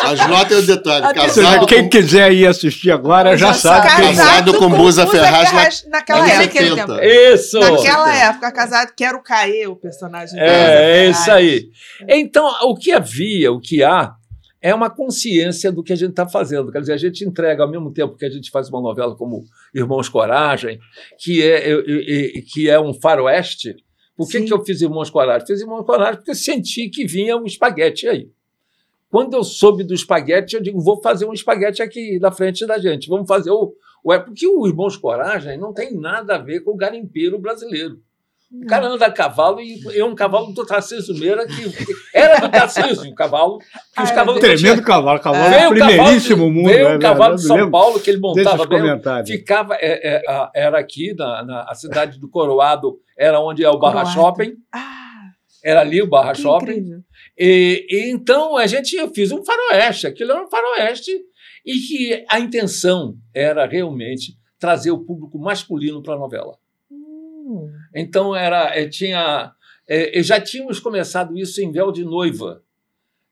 As notas e o detalhe. Casado Quem com... quiser ir assistir agora já sabe. Casado com, com Busa Ferraz naquela época. Isso. Naquela época, casado, que era o personagem. É, é isso aí. Então, o que havia, o que há, é uma consciência do que a gente está fazendo. Quer dizer, a gente entrega ao mesmo tempo que a gente faz uma novela como Irmãos Coragem, que é, que é um faroeste. Por que, que eu fiz Irmãos Coragem? Fiz Irmãos Coragem porque eu senti que vinha um espaguete aí. Quando eu soube do espaguete, eu digo, vou fazer um espaguete aqui na frente da gente. Vamos fazer o, Ué, porque o Irmãos Coragem não tem nada a ver com o garimpeiro brasileiro. O cara anda a cavalo e é um cavalo do Tarcísio Meira, que era do Tarcísio, o cavalo. Que os cavalos tremendo tinha... cavalo, cavalo é, primeiríssimo mundo. Veio o cavalo de São Paulo, que ele montava bem. Ficava, é, é, era aqui, na, na a cidade do Coroado, era onde é o Barra Coroado. Shopping. Ah, era ali o Barra Shopping. E, e, então a gente, eu fiz um faroeste, aquilo era um faroeste e que a intenção era realmente trazer o público masculino para a novela. Hum. Então era, é, tinha, é, já tínhamos começado isso em Véu de Noiva,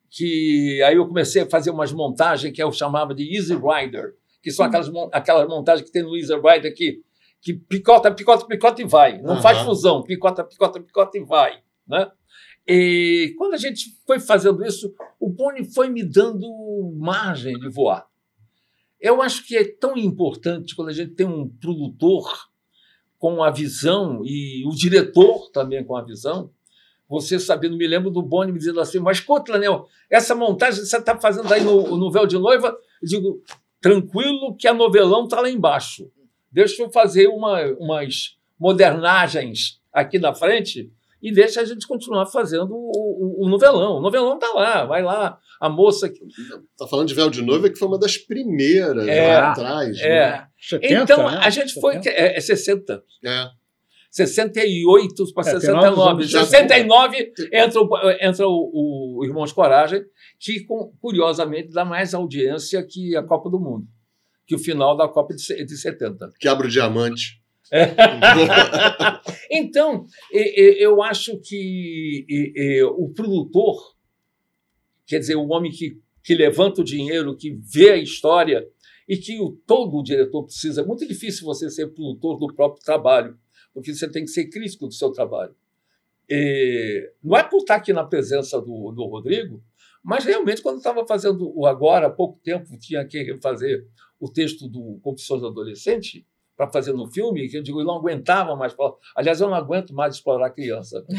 que aí eu comecei a fazer umas montagens que eu chamava de Easy Rider, que são hum. aquelas, aquelas montagens que tem no Easy Rider que que picota, picota, picota e vai. Não uhum. faz fusão, picota, picota, picota e vai. Né? E quando a gente foi fazendo isso, o Boni foi me dando margem de voar. Eu acho que é tão importante quando a gente tem um produtor com a visão e o diretor também com a visão. Você sabendo, me lembro do Boni me dizendo assim, mas pô, Tlanel, essa montagem que você está fazendo aí no, no véu de noiva, eu digo, tranquilo que a novelão está lá embaixo. Deixa eu fazer uma, umas modernagens aqui na frente e deixa a gente continuar fazendo o, o, o novelão. O novelão está lá, vai lá. A moça. Que... Tá falando de Véu de Noiva, que foi uma das primeiras é, lá atrás. É. Né? 70, então, né? a gente 70. foi. É, é 60. É. 68 para é, 69. 69 entra, o, entra o, o Irmãos Coragem, que curiosamente dá mais audiência que a Copa do Mundo, que o final da Copa de, de 70. Quebra o diamante. então, eu acho que o produtor, quer dizer, o homem que, que levanta o dinheiro, que vê a história e que o, todo o diretor precisa. É muito difícil você ser produtor do próprio trabalho, porque você tem que ser crítico do seu trabalho. E não é por estar aqui na presença do, do Rodrigo, mas realmente, quando estava fazendo o Agora, há pouco tempo, tinha que fazer o texto do Confissões do Adolescente, para fazer no filme, que eu digo, eu não aguentava mais. Aliás, eu não aguento mais explorar criança.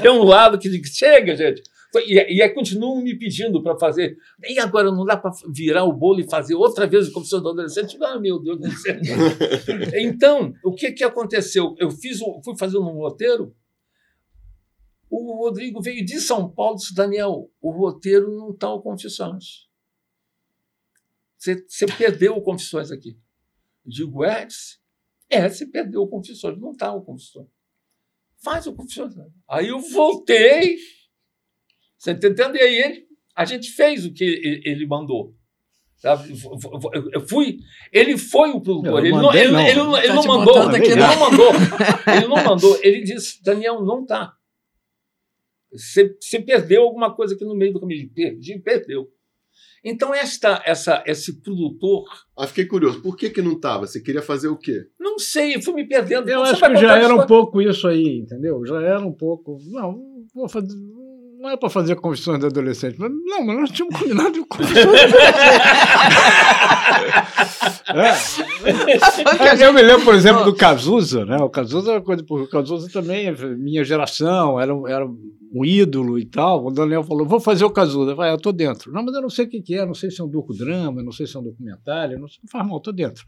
Tem um lado que diz, chega, gente. E, e aí continuam me pedindo para fazer. E agora não dá para virar o bolo e fazer outra vez o confissão do adolescente? Ah, meu Deus do céu. então, o que, que aconteceu? Eu fiz, fui fazendo um roteiro. O Rodrigo veio de São Paulo e disse: Daniel, o roteiro não está ao Confissões. Você, você perdeu o Confissões aqui. Eu digo, é, é, você perdeu o Confissões, não está o Confissões. Faz o Confissões. Aí eu voltei, você está entendendo? E aí ele, a gente fez o que ele mandou. Eu fui. Ele foi o produtor. Ele não, ele, não. Ele, ele, ele, não mandou. Ele não mandou. Ele não mandou. Ele disse: Daniel, não tá. Você, você perdeu alguma coisa aqui no meio do caminho. Perdi, perdeu. Então, esta, essa, esse produtor. Ah, fiquei curioso. Por que, que não estava? Você queria fazer o quê? Não sei, eu fui me perdendo. Eu acho que já era um pouco isso aí, entendeu? Já era um pouco. Não, vou fazer. Não é para fazer confissões de adolescente. Mas, não, mas nós tínhamos combinado de confissões de é. Eu me lembro, por exemplo, do Cazuza, né? O Cazuza é uma coisa, porque o Cazuza também, minha geração, era, era um ídolo e tal. O Daniel falou: vou fazer o Cazuza. Vai, eu tô dentro. Não, mas eu não sei o que, que é, não sei se é um docudrama, não sei se é um documentário, não, sei, não faz mal, tô dentro.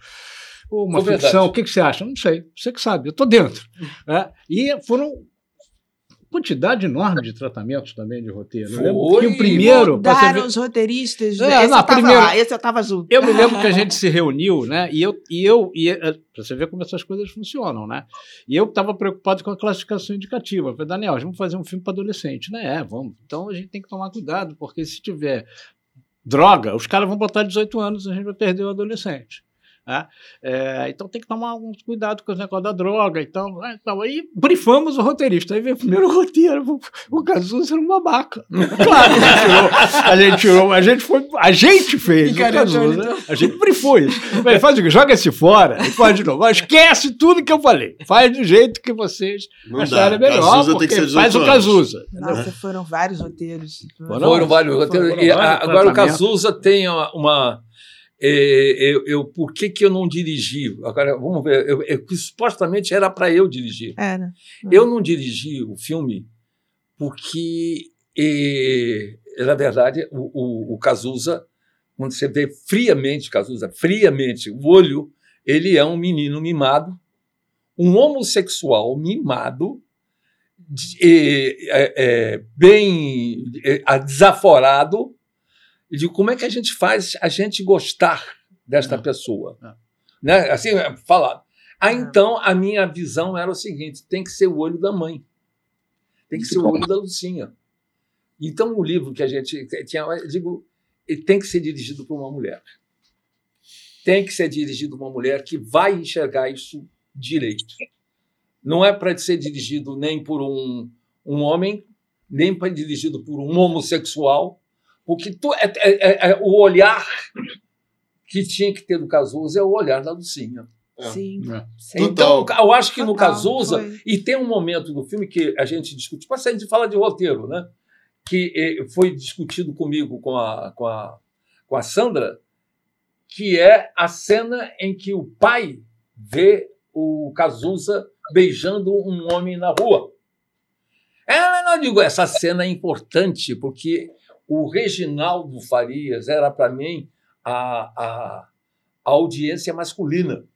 Ou uma ficção, verdade. o que, que você acha? Não sei, você que sabe, eu tô dentro. É, e foram quantidade enorme de tratamentos também de roteiro. Foi, eu lembro que o primeiro. Mudaram ver... os roteiristas. É, esse, não, eu primeiro, lá, esse eu estava junto. Eu me lembro que a gente se reuniu, né? E eu. E eu e, é, para você ver como essas coisas funcionam, né? E eu estava preocupado com a classificação indicativa. Eu falei, Daniel, vamos fazer um filme para adolescente. Né? É, vamos. Então a gente tem que tomar cuidado, porque se tiver droga, os caras vão botar 18 anos e a gente vai perder o adolescente. Né? É, então tem que tomar alguns cuidado com os negócios da droga. Então, então aí brifamos o roteirista. Aí veio o primeiro roteiro, o, o Cazuza era um babaca. Claro, a gente tirou, a gente foi, a gente fez o Cazuza, a gente brifou isso. Mas faz o joga esse fora e faz de novo. Esquece tudo que eu falei. Faz do jeito que vocês Não acharem dá. melhor, Cazuza porque faz o Cazuza. Nossa, foram vários roteiros. Foram, foram vários roteiros. Foram, foram vários agora o Cazuza tem uma é, eu, eu, por que, que eu não dirigi? Agora, vamos ver, eu, eu, supostamente era para eu dirigir. Era. Eu não dirigi o filme porque, é, na verdade, o, o, o Cazuza, quando você vê friamente Cazuza, friamente, o olho, ele é um menino mimado, um homossexual mimado, é, é, bem é, desaforado, e digo, como é que a gente faz a gente gostar desta é. pessoa? É. Né? Assim, falado. Ah, é. então a minha visão era o seguinte: tem que ser o olho da mãe. Tem que ser o olho da Lucinha. Então o livro que a gente tinha, eu digo, tem que ser dirigido por uma mulher. Tem que ser dirigido por uma mulher que vai enxergar isso direito. Não é para ser dirigido nem por um, um homem, nem para dirigido por um homossexual, porque tu, é, é, é, é, o olhar que tinha que ter do Cazuza é o olhar da Lucinha. É. Sim. É. Então, eu acho que Total, no Cazuza, foi. e tem um momento do filme que a gente discute, mas a gente fala de roteiro, né? Que eh, foi discutido comigo com a, com a, com a Sandra, que é a cena em que o pai vê o Cazuza beijando um homem na rua. É, não digo, essa cena é importante porque o Reginaldo Farias era para mim a, a, a audiência masculina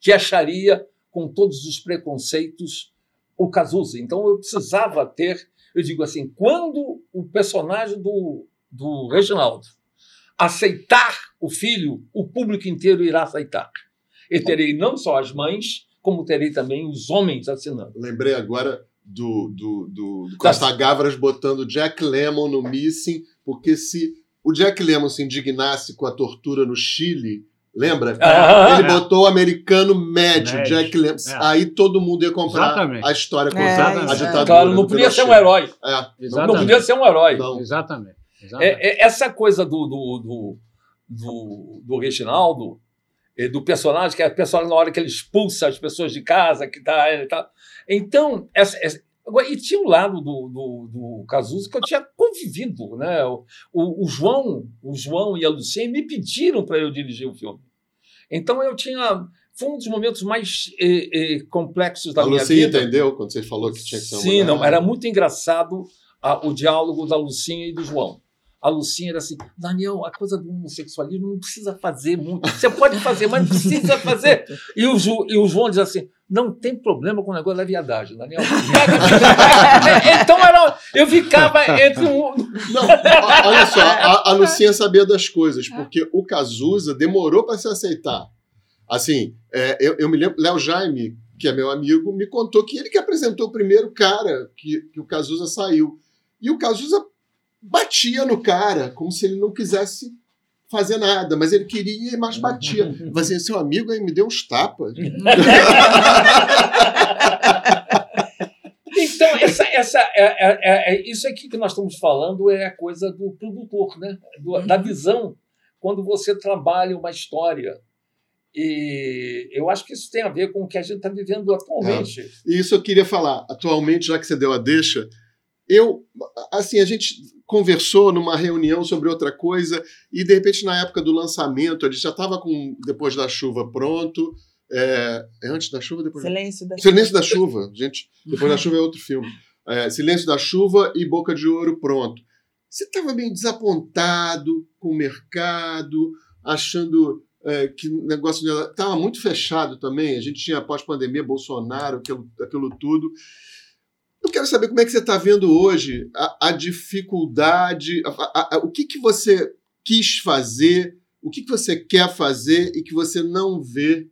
que acharia com todos os preconceitos o Cazuza. Então eu precisava ter, eu digo assim, quando o personagem do, do Reginaldo aceitar o filho, o público inteiro irá aceitar. E terei não só as mães, como terei também os homens assinando. Lembrei agora do, do, do, do Costa Gavras botando Jack Lemmon no Missing, porque se o Jack Lemmon se indignasse com a tortura no Chile, lembra? Ah, Ele é. botou o americano médio, médio. Jack Lemmon. É. Aí todo mundo ia comprar Exatamente. a história com é, a ditadura. Claro, não podia ser um herói. É. Não podia ser um herói. Não. Exatamente. Exatamente. É, é, essa coisa do, do, do, do, do Reginaldo, do personagem, que é o personagem na hora que ele expulsa as pessoas de casa, que tá, ele tá. Então, essa, essa, e tinha um lado do, do, do Cazuza que eu tinha convivido, né? O, o, o João, o João e a Lucinha me pediram para eu dirigir o filme. Então eu tinha foi um dos momentos mais eh, eh, complexos da a minha Lucinha vida. entendeu quando você falou que tinha que ser uma Sim, não, era muito engraçado a, o diálogo da Lucinha e do João a Lucinha era assim: Daniel, a coisa do homossexualismo não precisa fazer muito. Você pode fazer, mas não precisa fazer. E o, Ju, e o João diz assim: não tem problema com o negócio da viadagem, Daniel. então era, eu ficava entre um. Não, olha só, a, a Lucinha sabia das coisas, porque o Cazuza demorou para se aceitar. Assim, é, eu, eu me lembro, Léo Jaime, que é meu amigo, me contou que ele que apresentou o primeiro cara que, que o Cazuza saiu. E o Cazuza batia no cara, como se ele não quisesse fazer nada, mas ele queria, mas batia. Mas assim, seu amigo aí me deu uns tapas. então, essa, essa, é, é, é, é, isso aqui que nós estamos falando é a coisa do produtor, né? Do, da visão, quando você trabalha uma história. E eu acho que isso tem a ver com o que a gente está vivendo atualmente. É. E isso eu queria falar. Atualmente, já que você deu a deixa, eu, assim, a gente conversou numa reunião sobre outra coisa e de repente na época do lançamento a gente já estava com depois da chuva pronto. É, é antes da chuva depois silêncio da silêncio chuva. da chuva. Gente. Depois da chuva é outro filme. É, silêncio da chuva e boca de ouro pronto. Você estava meio desapontado com o mercado achando é, que o negócio estava muito fechado também. A gente tinha pós pandemia Bolsonaro aquilo, aquilo tudo eu quero saber como é que você está vendo hoje a, a dificuldade, a, a, o que, que você quis fazer, o que, que você quer fazer e que você não vê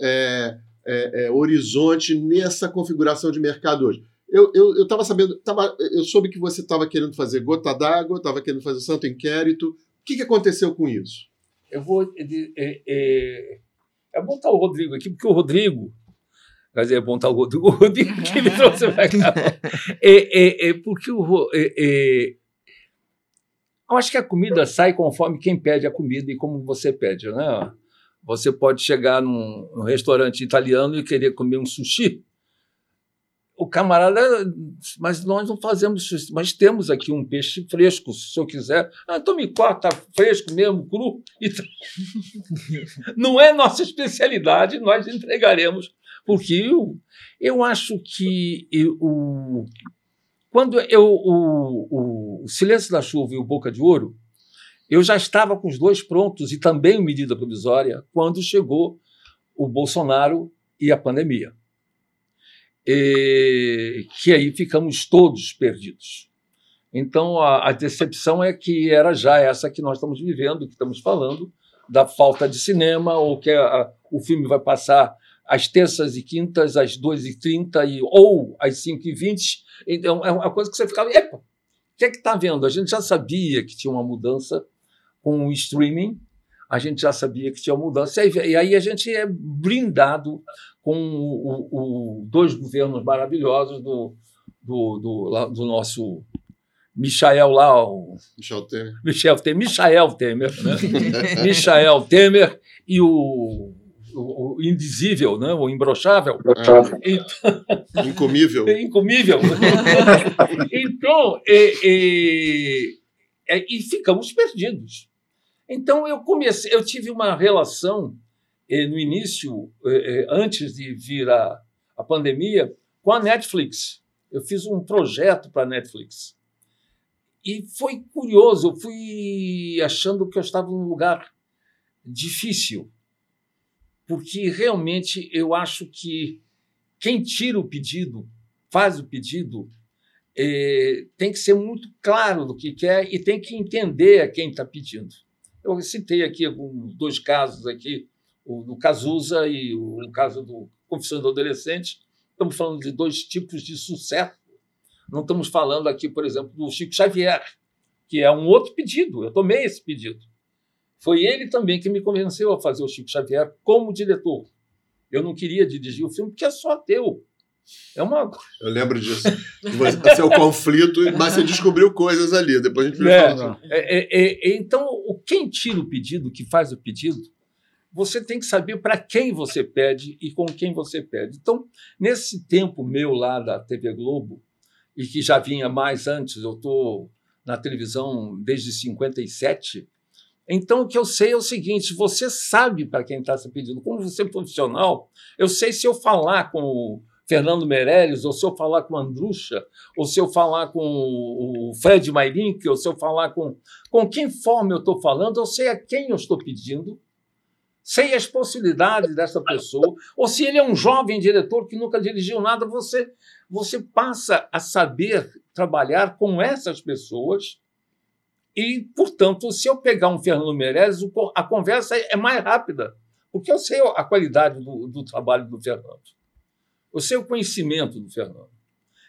é, é, é, horizonte nessa configuração de mercado hoje. Eu estava sabendo, tava, eu soube que você estava querendo fazer gota d'água, estava querendo fazer santo inquérito. O que, que aconteceu com isso? Eu vou. É, é, é estar o Rodrigo aqui, porque o Rodrigo mas é bom estar o Rodrigo, o Rodrigo que me trouxe para cá. É, é, é porque o. É, é, eu acho que a comida sai conforme quem pede a comida e como você pede, né? Você pode chegar num, num restaurante italiano e querer comer um sushi. O camarada, mas nós não fazemos sushi, mas temos aqui um peixe fresco, se eu quiser. Ah, então me corta fresco mesmo, cru. Não é nossa especialidade, nós entregaremos porque eu, eu acho que eu, o, quando eu, o, o Silêncio da Chuva e o Boca de Ouro, eu já estava com os dois prontos e também medida provisória quando chegou o Bolsonaro e a pandemia. E, que aí ficamos todos perdidos. Então, a, a, decepção é que era já essa que nós estamos vivendo, que estamos falando, da falta de cinema, ou que a, o filme vai passar às terças e quintas, às 2h30 e, ou às 5h20. Então, é uma coisa que você ficava, epa, o que é que está vendo? A gente já sabia que tinha uma mudança com o streaming, a gente já sabia que tinha uma mudança, e aí a gente é brindado com o, o, dois governos maravilhosos do, do, do, do nosso Michael lá, o, Michel Temer. Michel Temer, Michael Temer, né? Michael Temer e o, o, o, indizível, né? o imbrochável. Então, incomível. incomível. então, e, e, e, ficamos perdidos. Então eu comecei, eu tive uma relação eh, no início, eh, eh antes de vir a, a pandemia, com a Netflix. Eu fiz um projeto para a Netflix. E foi curioso, eu fui achando que eu estava num lugar difícil, porque realmente eu acho que quem tira o pedido, faz o pedido, é, tem que ser muito claro do que quer e tem que entender a quem está pedindo. Eu citei aqui dois casos aqui, o do Cazuza e o caso do Confissão do Adolescente. Estamos falando de dois tipos de sucesso não estamos falando aqui, por exemplo, do Chico Xavier, que é um outro pedido. Eu tomei esse pedido. Foi ele também que me convenceu a fazer o Chico Xavier como diretor. Eu não queria dirigir o filme porque é só teu. É uma. Eu lembro disso. Esse é o conflito, mas você descobriu coisas ali. Depois a gente é, falar. É, é, é, então, quem tira o pedido, que faz o pedido, você tem que saber para quem você pede e com quem você pede. Então, nesse tempo meu lá da TV Globo, e que já vinha mais antes, eu estou na televisão desde 57. Então, o que eu sei é o seguinte: você sabe para quem está se pedindo. Como você é profissional, eu sei se eu falar com o Fernando Meirelles, ou se eu falar com o Andrucha, ou se eu falar com o Fred Mairink, ou se eu falar com. Com quem forma eu estou falando, eu sei a quem eu estou pedindo, sei as possibilidades dessa pessoa, ou se ele é um jovem diretor que nunca dirigiu nada, você você passa a saber trabalhar com essas pessoas e, portanto, se eu pegar um Fernando Meirelles, a conversa é mais rápida, porque eu sei a qualidade do, do trabalho do Fernando. Eu sei o conhecimento do Fernando.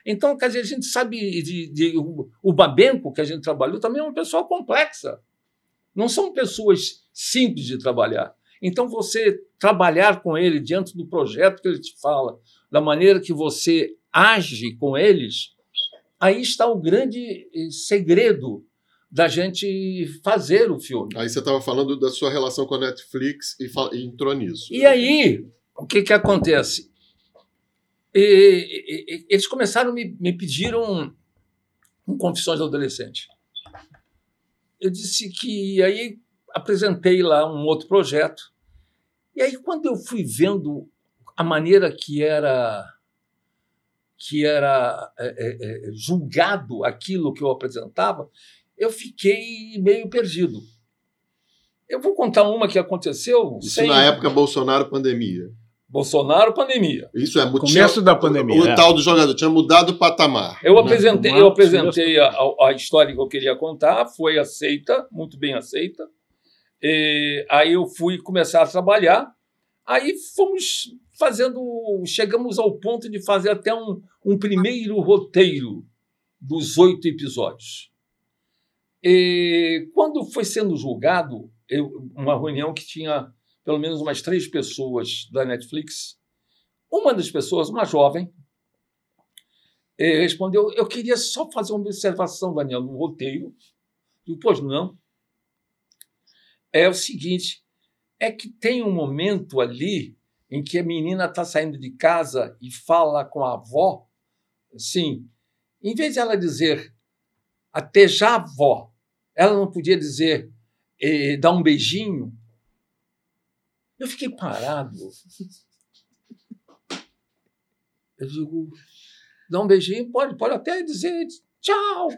Então, quer dizer, a gente sabe de, de, o, o Babenco, que a gente trabalhou, também é uma pessoa complexa. Não são pessoas simples de trabalhar. Então, você trabalhar com ele diante do projeto que ele te fala, da maneira que você age com eles, aí está o grande eh, segredo da gente fazer o filme. Aí você estava falando da sua relação com a Netflix e, e entrou nisso. E aí, o que, que acontece? E, e, eles começaram, me, me pediram um Confissões do Adolescente. Eu disse que aí apresentei lá um outro projeto. E aí, quando eu fui vendo a maneira que era que era é, é, é, julgado aquilo que eu apresentava, eu fiquei meio perdido. Eu vou contar uma que aconteceu. Isso sem... na época Bolsonaro pandemia. Bolsonaro pandemia. Isso é começo tinha, da pandemia. O, o é. tal do jogador tinha mudado o patamar. Eu apresentei, eu apresentei a, a, história que eu queria contar, foi aceita, muito bem aceita. E, aí eu fui começar a trabalhar. Aí fomos fazendo. Chegamos ao ponto de fazer até um, um primeiro roteiro dos oito episódios. E quando foi sendo julgado, eu, uma reunião que tinha pelo menos umas três pessoas da Netflix, uma das pessoas, uma jovem, respondeu: Eu queria só fazer uma observação, Daniel, no roteiro. E, pois não. É o seguinte: é que tem um momento ali em que a menina está saindo de casa e fala com a avó, assim, em vez de ela dizer até já avó, ela não podia dizer eh, dar um beijinho. Eu fiquei parado. Eu digo, dar um beijinho, pode, pode até dizer tchau.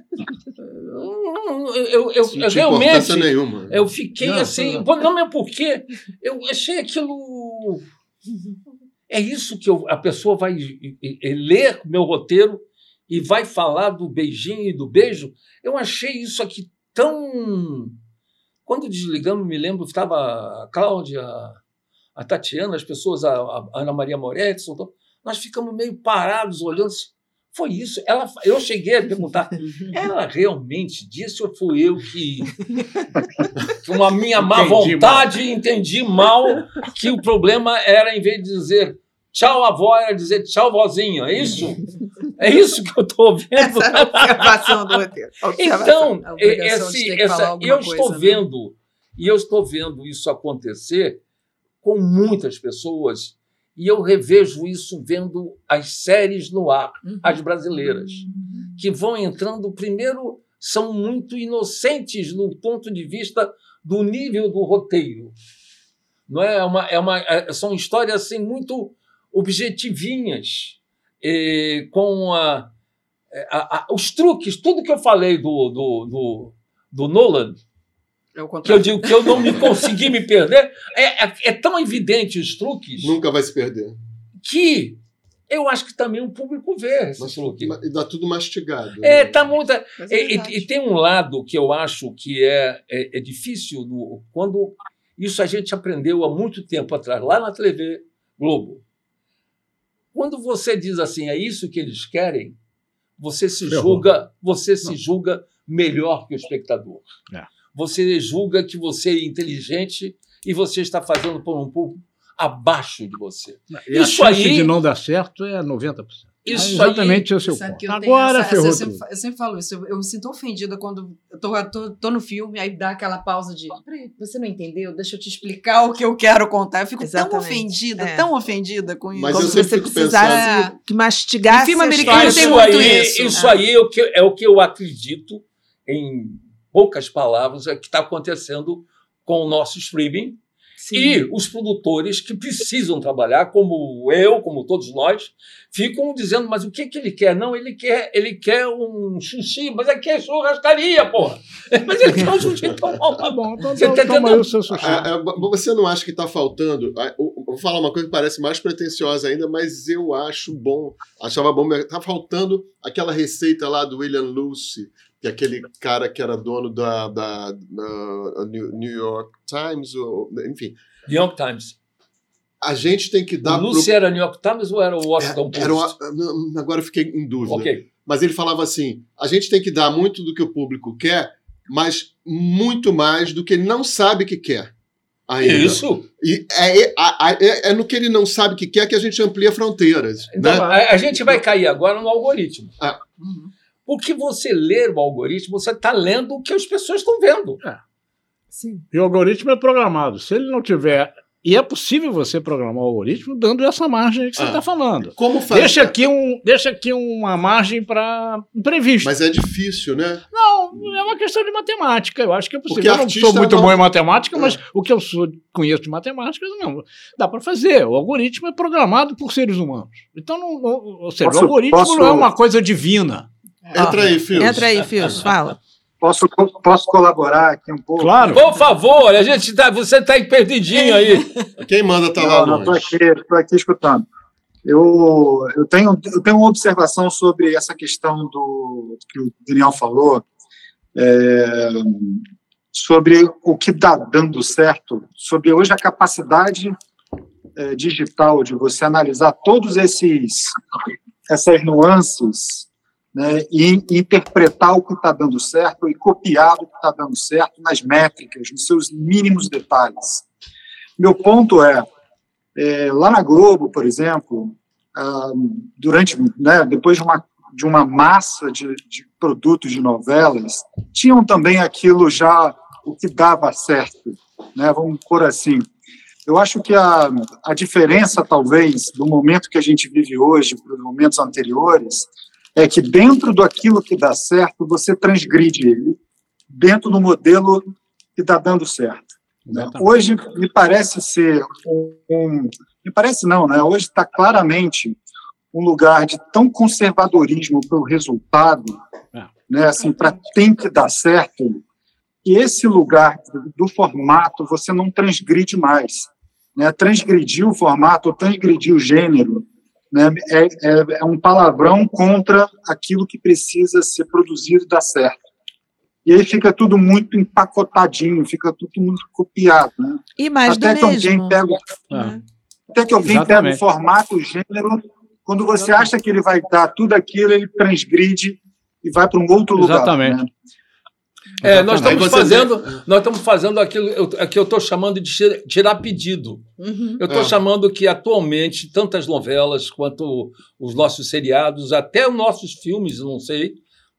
Eu, eu, eu, eu realmente. Nenhuma. Eu fiquei não, assim. Não, não mesmo porque eu achei aquilo é isso que eu, a pessoa vai ler meu roteiro e vai falar do beijinho e do beijo. Eu achei isso aqui tão. Quando desligamos, me lembro, estava a Cláudia, a Tatiana, as pessoas, a, a Ana Maria Moretti, nós ficamos meio parados olhando. Foi isso. Ela, eu cheguei a perguntar, ela realmente disse ou fui eu que, com uma minha má entendi vontade, mal. entendi mal que o problema era, em vez de dizer tchau avó, era dizer tchau vozinha, é isso? É isso que eu estou vendo. Essa é a observação do roteiro. Então, esse, essa, eu estou coisa, né? vendo, né? e eu estou vendo isso acontecer com muitas pessoas, e eu revejo isso vendo as séries no ar, uhum. as brasileiras, uhum. que vão entrando, primeiro, são muito inocentes no ponto de vista do nível do roteiro. Não é, é uma, é uma, é, são histórias assim, muito objetivinhas, com a, a, a, os truques, tudo que eu falei do, do, do, do Nolan, é que eu digo que eu não me consegui me perder, é, é, é, tão evidente os truques. Nunca vai se perder. Que eu acho que também o público vê esse mas, truque. E dá tudo mastigado. É, né? tá muito. É e, e, tem um lado que eu acho que é, é, é difícil no, quando. Isso a gente aprendeu há muito tempo atrás, lá na TV Globo. Quando você diz assim, é isso que eles querem, você se julga, você se julga melhor que o espectador. É. Você julga que você é inteligente e você está fazendo por um público abaixo de você. E isso a chance aí de não dar certo é 90%. Isso é exatamente aí, o seu ponto. Agora essa, ferrou essa, eu, sempre, eu sempre falo isso. Eu, eu, me sinto ofendida quando eu tô, tô, tô, no filme, aí dá aquela pausa de Peraí, você não entendeu? Deixa eu te explicar o que eu quero contar. Eu fico exatamente. tão ofendida, é. tão ofendida com isso. Mas como eu sempre você precisar que mastigar. filme americano tem muito aí, isso. Isso é. aí é o, que, é o que eu acredito, em poucas palavras, é que está acontecendo com o nosso streaming Sim. E os produtores que precisam trabalhar, como eu, como todos nós, ficam dizendo, mas o que, que ele quer? Não, ele quer, ele quer um sushi, mas aqui é churrascaria, porra. Mas ele quer um sushi. Tá bom, tá bom. Então, você, tá toma o seu sushi. Ah, é, você não acha que está faltando? Ah, vou falar uma coisa que parece mais pretensiosa ainda, mas eu acho bom, achava bom. Está faltando aquela receita lá do William Lucy, que é aquele cara que era dono da, da, da New York Times, ou, enfim. New York Times. A gente tem que dar. O Lucy pro... era New York Times ou era o Washington Post? Era, agora eu fiquei em dúvida. Okay. Mas ele falava assim: a gente tem que dar muito do que o público quer, mas muito mais do que ele não sabe que quer. Ainda. Isso. E é, é, é, é, no que ele não sabe que quer que a gente amplia fronteiras. Então, né? a, a, gente vai cair agora no algoritmo. Ah. Uhum. Porque você ler o algoritmo, você está lendo o que as pessoas estão vendo. É. Sim. E o algoritmo é programado. Se ele não tiver e é possível você programar o algoritmo dando essa margem que você está ah, falando. Como faz? Deixa aqui, um, deixa aqui uma margem para imprevisto. Mas é difícil, né? Não, é uma questão de matemática. Eu acho que é possível. Eu não sou muito não... bom em matemática, é. mas o que eu sou, conheço de matemática, não. Dá para fazer. O algoritmo é programado por seres humanos. Então, não, não, ou seja, posso, o algoritmo posso... não é uma coisa divina. Entra aí, Fios. Entra aí, Fios, fala. Posso, posso colaborar aqui um pouco? Claro. Por favor, a gente tá, você está perdidinho aí. Quem manda está lá não, Estou aqui, tô aqui escutando. Eu, eu, tenho, eu tenho uma observação sobre essa questão do que o Daniel falou, é, sobre o que está dando certo, sobre hoje a capacidade é, digital de você analisar todos esses essas nuances né, e interpretar o que está dando certo e copiar o que está dando certo nas métricas, nos seus mínimos detalhes. Meu ponto é, é lá na Globo, por exemplo, ah, durante, né, depois de uma, de uma massa de, de produtos de novelas, tinham também aquilo já, o que dava certo, né, vamos por assim. Eu acho que a, a diferença, talvez, do momento que a gente vive hoje para os momentos anteriores, é que dentro daquilo que dá certo, você transgride ele, dentro do modelo que está dando certo. Né? Hoje, me parece ser um, um, Me parece não, né? Hoje está claramente um lugar de tão conservadorismo para o resultado, é. né? assim, para tem que dar certo, que esse lugar do, do formato você não transgride mais. Né? Transgredir o formato, transgredir o gênero, né, é, é, é, um palavrão contra aquilo que precisa ser produzido e dar certo. E aí fica tudo muito empacotadinho, fica tudo muito copiado. Né? E mais até do que mesmo. Alguém pega, é. Até que alguém Exatamente. pega o formato, o gênero, quando você acha que ele vai dar tudo aquilo, ele transgride e vai para um outro Exatamente. lugar. Né? É, nós estamos fazendo, nós estamos fazendo aquilo que eu estou chamando de tirar pedido. Uhum. Eu estou é. chamando que atualmente tantas novelas quanto os nossos seriados, até os nossos filmes, não sei,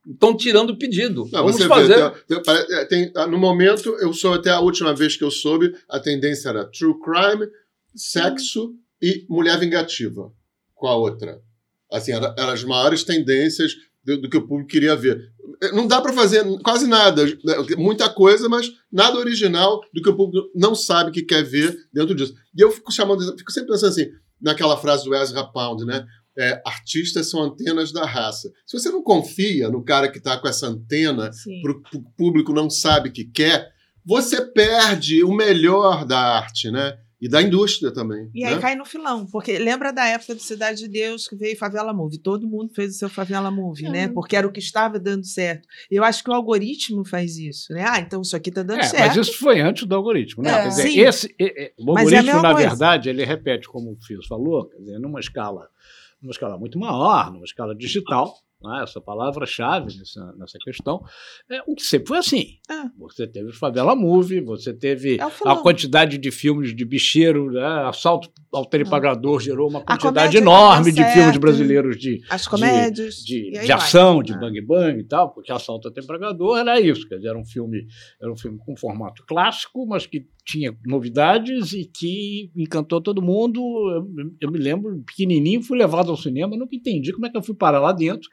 estão tirando pedido. Não, Vamos fazer. Vê, tem, tem, ah, no momento, eu sou até a última vez que eu soube, a tendência era true crime, sexo e mulher vingativa. Qual a outra? Assim, eram era as maiores tendências do, do, que o público queria ver. Não dá para fazer quase nada, né, muita coisa, mas nada original do que o público não sabe que quer ver dentro disso. E eu fico chamando, fico sempre pensando assim, naquela frase do Ezra Pound, né? É, artistas são antenas da raça. Se você não confia no cara que está com essa antena, para o público não sabe que quer, você perde o melhor da arte, né? E da indústria também. E né? aí cai no filão, porque lembra da época do Cidade de Deus que veio Favela Movie. Todo mundo fez o seu Favela Movie, né? é. né? Porque era o que estava dando certo. Eu acho que o algoritmo faz isso, né? Ah, então isso aqui está dando é, certo. Mas isso foi antes do algoritmo, né? É. Quer dizer, Sim. esse, o é algoritmo, na coisa. verdade, ele repete, como o Fios falou, quer dizer, numa escala, numa escala muito maior, numa escala digital né, essa palavra-chave nessa, nessa questão, é, o que sempre foi assim. É. Você teve Favela Movie, você teve é a quantidade de filmes de bicheiro, né, Assalto ao Telepagador ah. gerou uma quantidade enorme de filmes brasileiros de, As comédias, de, de, de ação, de ah. bang bang e tal, porque Assalto ao Telepagador era isso, quer dizer, era um filme, era um filme com formato clássico, mas que tinha novidades e que encantou todo mundo. Eu, eu, me lembro, pequenininho, fui levado ao cinema, nunca entendi como é que eu fui parar lá dentro.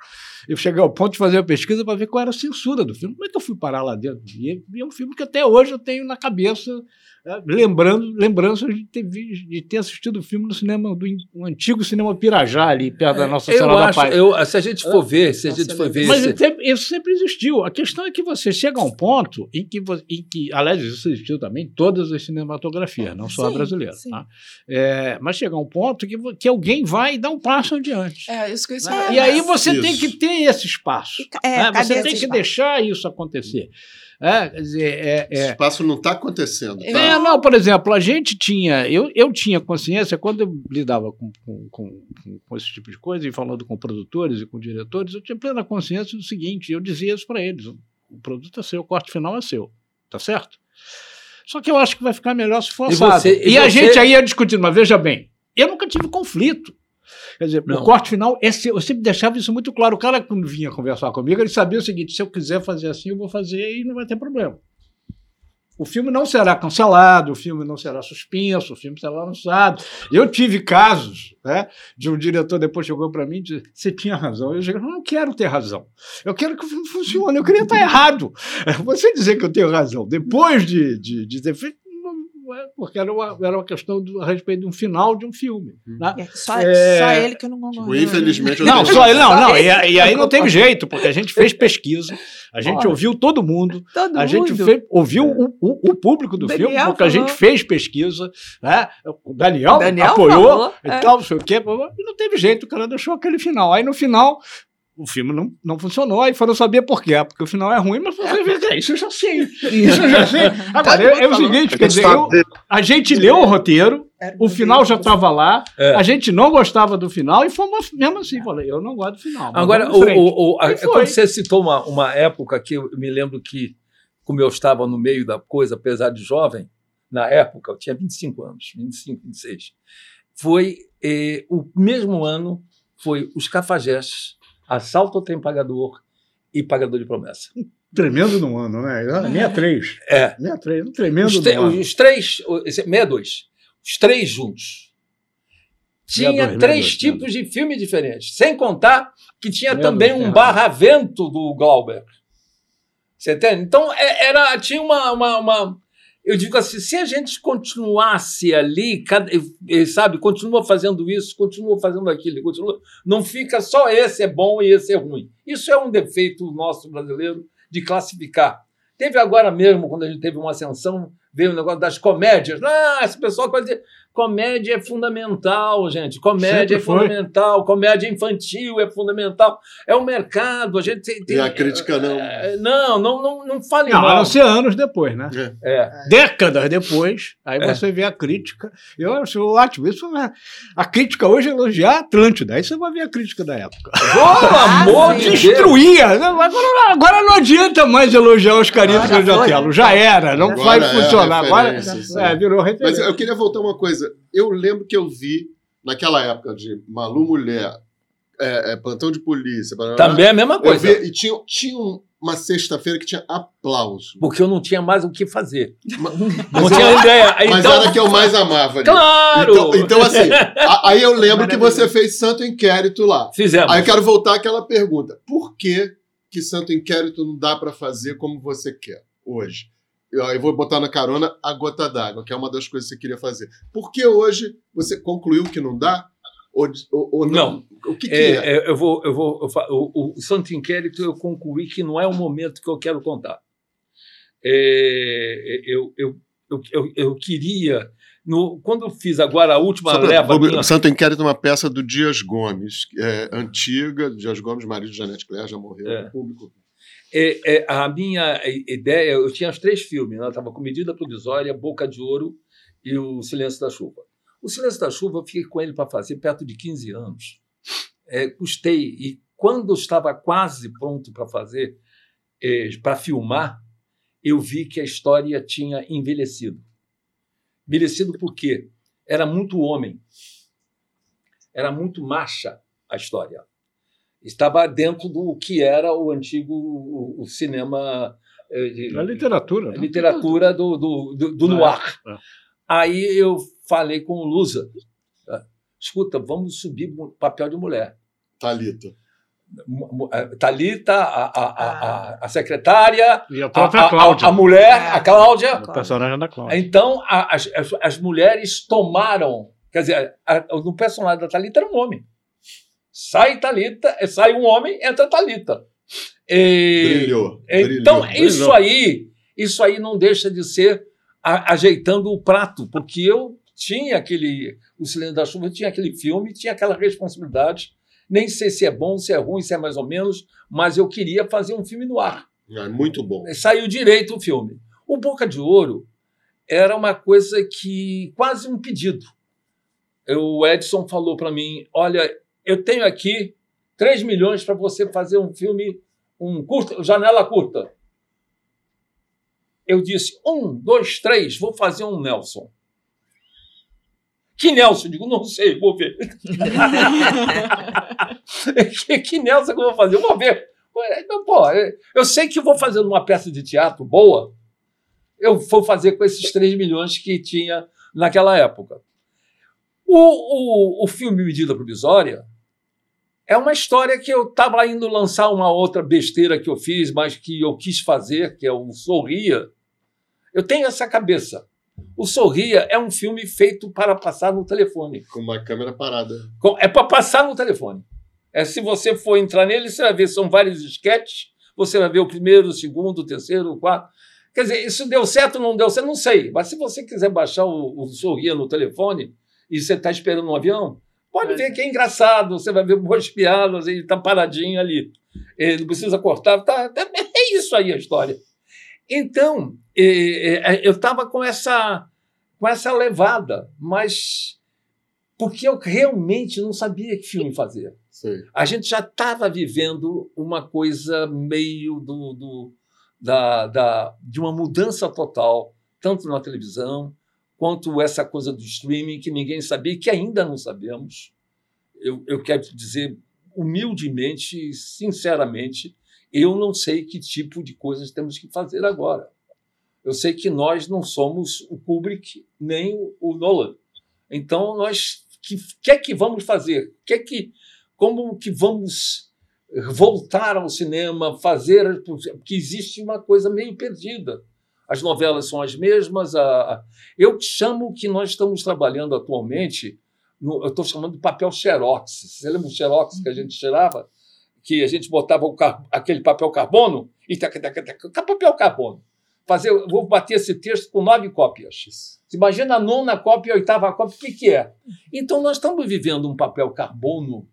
Eu cheguei ao ponto de fazer uma pesquisa para ver qual era a censura do filme. Como é que eu fui parar lá dentro? E é um filme que até hoje eu tenho na cabeça lembrando, lembranças de ter, de ter assistido o filme no cinema, do um antigo cinema Pirajá, ali perto da é, nossa Senhora da Paz. Eu, se a gente for ver, se a gente for ver. Mas isso sempre existiu. A questão é que você chega a um ponto em que, em que aliás, isso existiu também em todas as cinematografias, não só sim, a brasileira. Tá? É, mas chega a um ponto que, que alguém vai e dá um passo adiante. É, isso que eu né? E aí você isso. tem que ter esse espaço. É, né? Você tem que espaço? deixar isso acontecer. É, quer dizer, é, é... espaço não está acontecendo. Tá? É, não, por exemplo, a gente tinha, eu, eu tinha consciência, quando eu lidava com, com, com, com esse tipo de coisa, e falando com produtores e com diretores, eu tinha plena consciência do seguinte, eu dizia isso para eles, o produto é seu, o corte final é seu, tá certo? Só que eu acho que vai ficar melhor se for e, você, e, e você... a gente aí ia discutindo, mas veja bem, eu nunca tive conflito. Quer dizer, não. o corte final, esse, eu sempre deixava isso muito claro. O cara, quando vinha conversar comigo, ele sabia o seguinte: se eu quiser fazer assim, eu vou fazer e não vai ter problema. O filme não será cancelado, o filme não será suspenso, o filme será lançado. Eu tive casos né, de um diretor depois chegou para mim e disse: Você tinha razão. Eu disse: Eu não quero ter razão. Eu quero que o filme funcione. Eu queria estar errado. Você dizer que eu tenho razão depois de, de, de ter feito, porque era uma, era uma questão do, a respeito de um final de um filme. Hum. Né? É, só, é... só, ele que eu não concordo. Tipo, infelizmente, não, só ele, não, não. E, e, aí não teve jeito, porque a gente fez pesquisa, a gente Olha, ouviu todo mundo, todo a gente fez, ouviu o, o, o, público do Daniel filme, porque falou. a gente fez pesquisa, né? O Daniel, Daniel apoiou falou, e é. tal, não sei o quê, e não teve jeito, o cara deixou aquele final. Aí no final o filme não, não funcionou, aí foram saber por quê. Porque o final é ruim, mas você vê, é, isso eu já sei. Isso eu já sei. Agora, é, é o seguinte, quer dizer, eu, a gente leu o roteiro, o final já estava lá, é. a gente não gostava do final e fomos mesmo assim. Falei, eu não gosto do final. Agora, o, o, o, a, quando você citou uma, uma época que eu me lembro que, como eu estava no meio da coisa, apesar de jovem, na época, eu tinha 25 anos, 25, 26, foi eh, o mesmo ano, foi Os Cafajestes, assalto ao trem pagador e pagador de promessa. Tremendo no ano, né? 63. É. 63, tremendo os, no ano. Os três, 62, os três juntos. Tinha 62, três 62, tipos 62. de filme diferentes. Sem contar que tinha também um barra-vento do Glauber. Você entende? Então, é, era, tinha uma, uma, uma eu digo assim, se a gente continuasse ali, sabe, continua fazendo isso, continua fazendo aquilo, continua, não fica só esse é bom e esse é ruim. Isso é um defeito nosso brasileiro de classificar. Teve agora mesmo, quando a gente teve uma ascensão, veio o negócio das comédias. Ah, esse pessoal quase, Comédia é fundamental, gente. Comédia Sempre é foi. fundamental. Comédia infantil é fundamental. É o mercado. A gente tem. tem e a crítica não. É, não, não, não, não fale não, mal. Não, ser anos depois, né? É. é. Décadas depois, aí é. você vê a crítica. Eu acho ótimo. Isso, a crítica hoje é elogiar a Atlântida. Aí você vai ver a crítica da época. Pelo amor de Deus! Destruía. Agora, agora não adianta mais elogiar os carinhos do Jotelo. Já era. Não agora vai funcionar. Agora é, virou referência. Mas eu queria voltar uma coisa eu lembro que eu vi, naquela época de Malu Mulher, é, é, Plantão de Polícia. Também é a mesma coisa. Vi, e tinha, tinha uma sexta-feira que tinha aplauso. Porque eu não tinha mais o que fazer. Mas, não tinha ideia. Mas então, era que eu mais amava. Claro! Então, então assim, a, aí eu lembro que você fez Santo Inquérito lá. Fizemos. Aí eu quero voltar àquela pergunta. Por que, que Santo Inquérito não dá para fazer como você quer hoje? Eu vou botar na carona a gota d'água, que é uma das coisas que você queria fazer. Por que hoje você concluiu que não dá? Ou, ou, ou não? não? O que, que é, é? é? Eu vou, eu vou, eu o, o Santo Inquérito eu concluí que não é o momento que eu quero contar. É, eu, eu, eu, eu, eu queria no, quando eu fiz agora a última Só leva. Minha... Santo Inquérito é uma peça do Dias Gomes, é, antiga. Dias Gomes, marido de Janete Claire, já morreu. É. público é, é, a minha ideia, eu tinha os três filmes, né? estava com Medida Provisória, Boca de Ouro e O Silêncio da Chuva. O Silêncio da Chuva eu fiquei com ele para fazer perto de 15 anos. É, custei, e quando eu estava quase pronto para fazer, é, para filmar, eu vi que a história tinha envelhecido. Envelhecido por quê? Era muito homem, era muito marcha a história estava dentro do que era o antigo o, o cinema. Eh, a literatura. A né? literatura do, do, do, do noir. É, é. Aí eu falei com o Lusa: ah, escuta, vamos subir papel de mulher. Talita. Eh, Talita, a, a, a, a, secretária, e a própria Cláudia. A, mulher, a Cláudia. O personagem da Cláudia. Então, as, as, as mulheres tomaram. Quer dizer, o personagem da Talita era um homem. Sai Talita, sai um homem, entra Talita. E, brilhou, Então, brilhou, isso brilhou. aí, isso aí não deixa de ser a, ajeitando o prato, porque eu tinha aquele. O Silêncio da Chuva tinha aquele filme, tinha aquela responsabilidade. Nem sei se é bom, se é ruim, se é mais ou menos, mas eu queria fazer um filme no ar. É muito bom. Saiu direito o filme. O Boca de Ouro era uma coisa que. quase um pedido. O Edson falou para mim: olha, eu tenho aqui 3 milhões para você fazer um filme, um curta, janela curta. Eu disse, um, dois, três, vou fazer um Nelson. Que Nelson? Digo, não sei, vou ver. que, que, Nelson que eu vou fazer? Eu vou ver. Pô, eu sei que vou fazer uma peça de teatro boa, eu vou fazer com esses 3 milhões que tinha naquela época. O, o, o filme Medida Provisória é uma história que eu estava indo lançar uma outra besteira que eu fiz, mas que eu quis fazer, que é o Sorria. Eu tenho essa cabeça. O Sorria é um filme feito para passar no telefone. Com uma câmera parada. É para passar no telefone. É, se você for entrar nele, você vai ver, são vários sketches. Você vai ver o primeiro, o segundo, o terceiro, o quarto. Quer dizer, isso deu certo ou não deu certo? Não sei. Mas se você quiser baixar o, o Sorria no telefone e você está esperando um avião, Pode ver que é engraçado, você vai ver boas piadas, ele está paradinho ali. Ele não precisa cortar, tá, tá, é isso aí a história. Então, eu estava com essa, com essa levada, mas porque eu realmente não sabia que filme fazer. Sim. A gente já estava vivendo uma coisa meio do, do da, da, de uma mudança total, tanto na televisão quanto essa coisa do streaming que ninguém sabia, que ainda não sabemos. Eu, eu quero dizer humildemente, sinceramente, eu não sei que tipo de coisas temos que fazer agora. Eu sei que nós não somos o Kubrick nem o Nolan. Então nós que que é que vamos fazer? Que é que como que vamos voltar ao cinema, fazer porque existe uma coisa meio perdida as novelas são as mesmas. A, eu chamo que nós estamos trabalhando atualmente, no, eu estou chamando de papel xerox. Você lembra o xerox que a gente tirava? Que a gente botava car, aquele papel carbono e taca, taca, taca, papel carbono. fazer, vou bater esse texto com nove cópias. Imagina a nona cópia e a oitava cópia, o que, que é? Então, nós estamos vivendo um papel carbono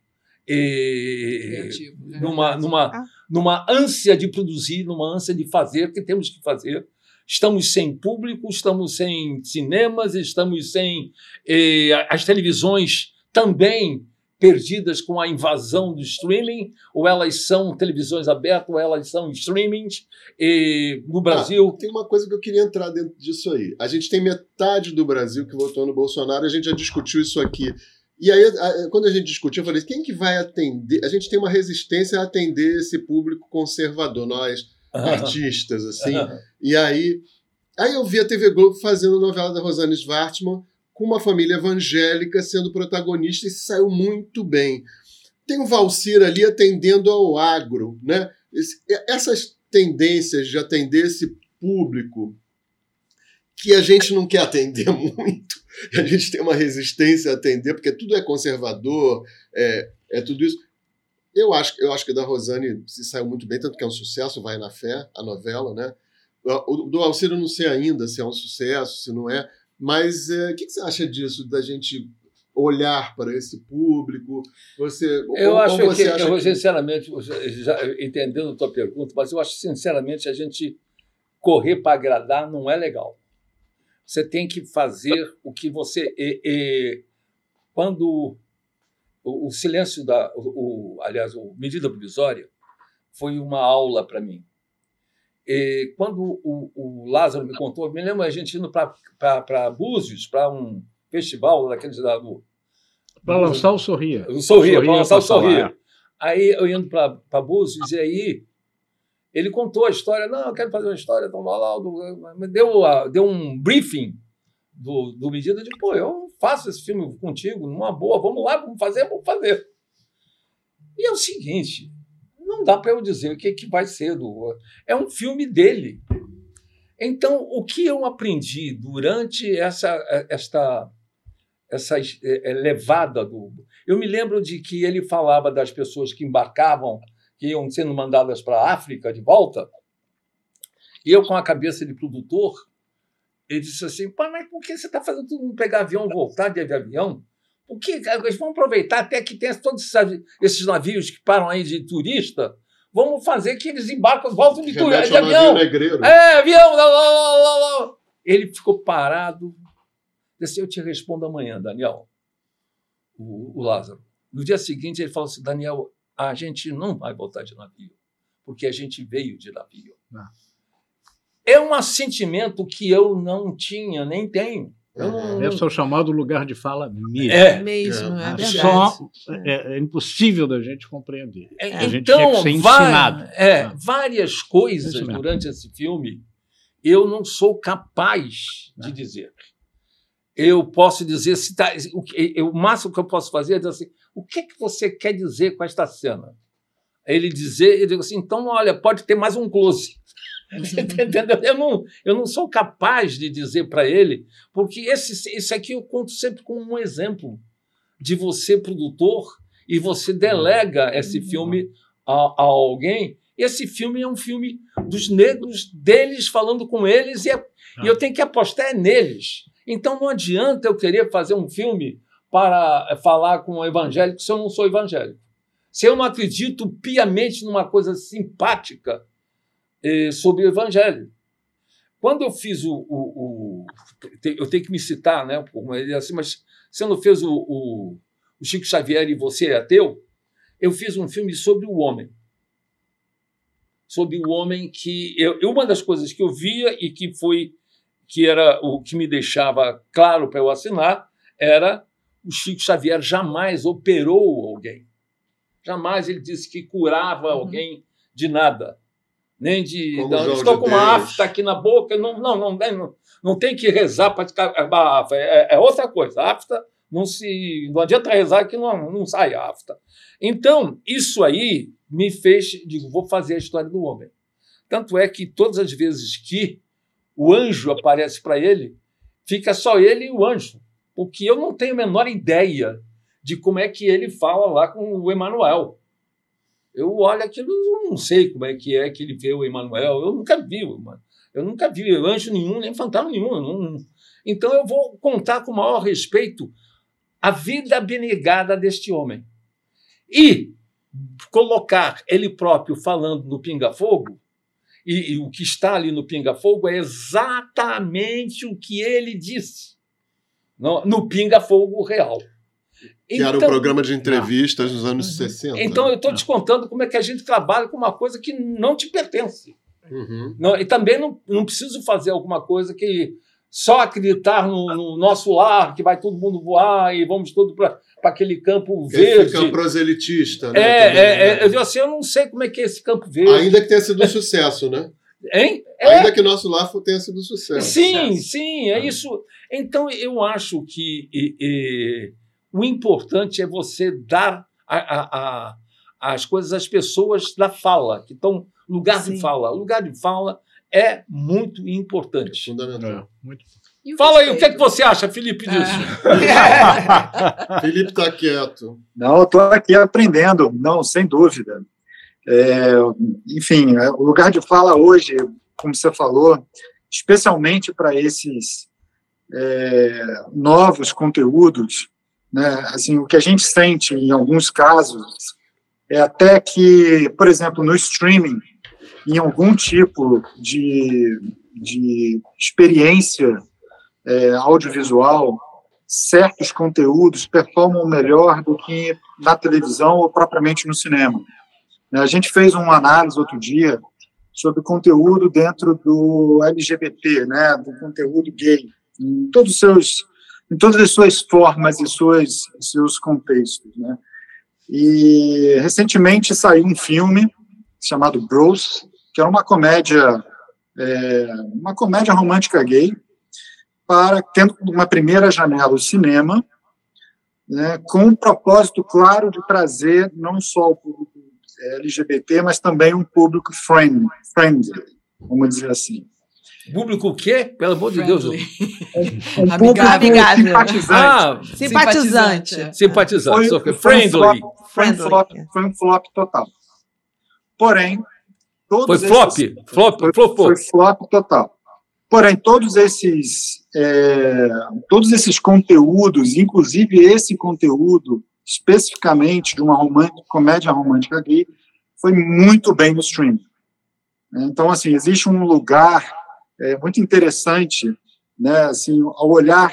eh, é numa, numa, ah. numa ânsia de produzir, numa ânsia de fazer, que temos que fazer. Estamos sem público, estamos sem cinemas, estamos sem. Eh, as televisões também perdidas com a invasão do streaming, ou elas são televisões abertas, ou elas são streamings. E no Brasil. Ah, tem uma coisa que eu queria entrar dentro disso aí. A gente tem metade do Brasil que votou no Bolsonaro, a gente já discutiu isso aqui. E aí, quando a gente discutiu, eu falei: quem que vai atender? A gente tem uma resistência a atender esse público conservador, nós, artistas, assim. e aí, aí eu vi a TV Globo fazendo a novela da Rosane Svartman com uma família evangélica sendo protagonista e saiu muito bem. Tem o Valcir ali atendendo ao agro, né? Essas tendências de atender esse público que a gente não quer atender muito, a gente tem uma resistência a atender, porque tudo é conservador, é, é tudo isso. Eu acho, eu acho que da Rosane se saiu muito bem, tanto que é um sucesso, vai na fé, a novela, né? O do Alciro eu não sei ainda se é um sucesso, se não é, mas eh, o é, que, que, você acha disso, da gente olhar para esse público? Você, eu acho você que, acha eu, que... sinceramente, já, entendendo a tua pergunta, mas eu acho sinceramente a gente correr para agradar não é legal. Você tem que fazer o que você. E, e, quando o, o, silêncio da. O, aliás, o medida provisória foi uma aula para mim. E quando o, o, Lázaro me contou, me lembro a gente indo para Búzios, para um festival daqueles da. Para lançar o Sorria. O Sorria, para lançar o Sorria. É. Aí eu indo para Búzios, e aí ele contou a história. Não, eu quero fazer uma história, então lá. Me deu, deu um briefing do, do medida de, pô, eu faço esse filme contigo, numa boa, vamos lá, vamos fazer, vamos fazer. E é o seguinte, não dá para eu dizer o que, que vai ser. Do... É um filme dele. Então, o que eu aprendi durante essa, esta, essa é, é, levada do. Eu me lembro de que ele falava das pessoas que embarcavam, que iam sendo mandadas para a África de volta. E eu, com a cabeça de produtor, ele disse assim: mas por que você está fazendo todo mundo pegar avião voltar de avião? O que eles vão aproveitar até que tem todos esses navios que param aí de turista. Vamos fazer que eles embarcam, voltam de, de avião. Negreiro. É, avião. Lá, lá, lá, lá. Ele ficou parado. Disse, eu te respondo amanhã, Daniel. O, o Lázaro. No dia seguinte, ele falou assim: Daniel, a gente não vai voltar de navio, porque a gente veio de navio. Ah. É um assentimento que eu não tinha, nem tenho. Não... Esse é o chamado lugar de fala mesmo. É, mesmo, é, é Só é, é, impossível da gente compreender. É, a gente então, ser ensinado. É, ah. várias coisas durante esse filme eu não sou capaz de dizer. Eu posso dizer se tá, o, o máximo que eu posso fazer é dizer assim: o que, que você quer dizer com esta cena? Ele dizer, eu digo assim, então olha, pode ter mais um close. Entendeu? Eu não, eu não sou capaz de dizer para ele, porque esse, esse aqui eu conto sempre como um exemplo de você, produtor, e você delega esse uhum. filme a, a alguém. Esse filme é um filme dos negros, deles falando com eles, e, é, e eu tenho que apostar é neles. Então não adianta eu querer fazer um filme para falar com o evangélico se eu não sou evangélico. Se eu não acredito piamente numa coisa simpática, eh, sobre o Evangelho. Quando eu fiz o, o, o, Eu tenho que me citar, né? Assim, mas você não fez o, o, o Chico Xavier e você é ateu? Eu fiz um filme sobre o homem. Sobre o homem que. Eu, uma das coisas que eu via e que foi. que era o que me deixava claro para eu assinar era o Chico Xavier jamais operou alguém. Jamais ele disse que curava uhum. alguém de nada nem de. Não, estou com uma afta aqui na boca. Não, não, não, não, não tem que rezar para ficar. É, é, é, outra coisa. A afta não se. Não adianta rezar que não, não sai a afta. Então, isso aí me fez. Digo, vou fazer a história do homem. Tanto é que todas as vezes que o anjo aparece para ele, fica só ele e o anjo. Porque eu não tenho a menor ideia de como é que ele fala lá com o Emanuel. Eu olho aquilo, eu não sei como é que é que ele vê o Emanuel. Eu nunca vi, mano. Eu nunca vi anjo nenhum, nem fantasma nenhum. Não... Então eu vou contar com o maior respeito a vida abnegada deste homem. E colocar ele próprio falando no pinga-fogo, e, e, o que está ali no pinga-fogo é exatamente o que ele disse no, no pinga-fogo real. Que então, era o então, programa de entrevistas nos anos uhum. 60. Então, eu estou te contando como é que a gente trabalha com uma coisa que não te pertence. Uhum. Não, e também não, não preciso fazer alguma coisa que só acreditar no, no, nosso lar, que vai todo mundo voar e vamos todos para aquele campo verde. Esse campo proselitista, né? É, também, é, é, eu, assim, eu não sei como é que é esse campo verde. Ainda que tenha sido um sucesso, né? Hein? É. Ainda que nosso lar tenha sido um sucesso. Sim, sim, é, é isso. Então, eu acho que e, e, o importante é você dar a, a, a, as coisas às pessoas da fala, que estão lugar Sim. de fala. Lugar de fala é muito importante. É fundamental. É, muito. Fala aí, o que, é que você acha, Felipe, disso? É. Felipe está quieto. Não, estou aqui aprendendo, não, sem dúvida. É, enfim, é, o lugar de fala hoje, como você falou, especialmente para esses é, novos conteúdos, né? Assim, o que a gente sente em alguns casos é até que, por exemplo, no streaming, em algum tipo de, de experiência é, audiovisual, certos conteúdos performam melhor do que na televisão ou propriamente no cinema. A gente fez uma análise outro dia sobre conteúdo dentro do LGBT, né, do conteúdo gay, em todos os seus em todas as suas formas e suas, seus contextos. Né? E recentemente saiu um filme chamado Bros, que é uma comédia, é, uma comédia romântica gay, para tendo uma primeira janela o cinema, né, com um propósito claro de trazer não só o público LGBT, mas também um público friendly, friendly vamos dizer assim. Público o quê? Pelo amor de Deus. Um, público amigável. simpatizante. Ah, simpatizante. Simpatizante. Foi, friendly. Foi um, flop, foi, um flop, foi um flop total. Porém, todos foi flop? Esses, flop, foi, flop. Foi flop total. Porém, todos esses, é, todos esses conteúdos, inclusive esse conteúdo especificamente de uma romântica, comédia romântica gay, foi muito bem no stream. Então, assim, existe um lugar é muito interessante, né, assim, ao olhar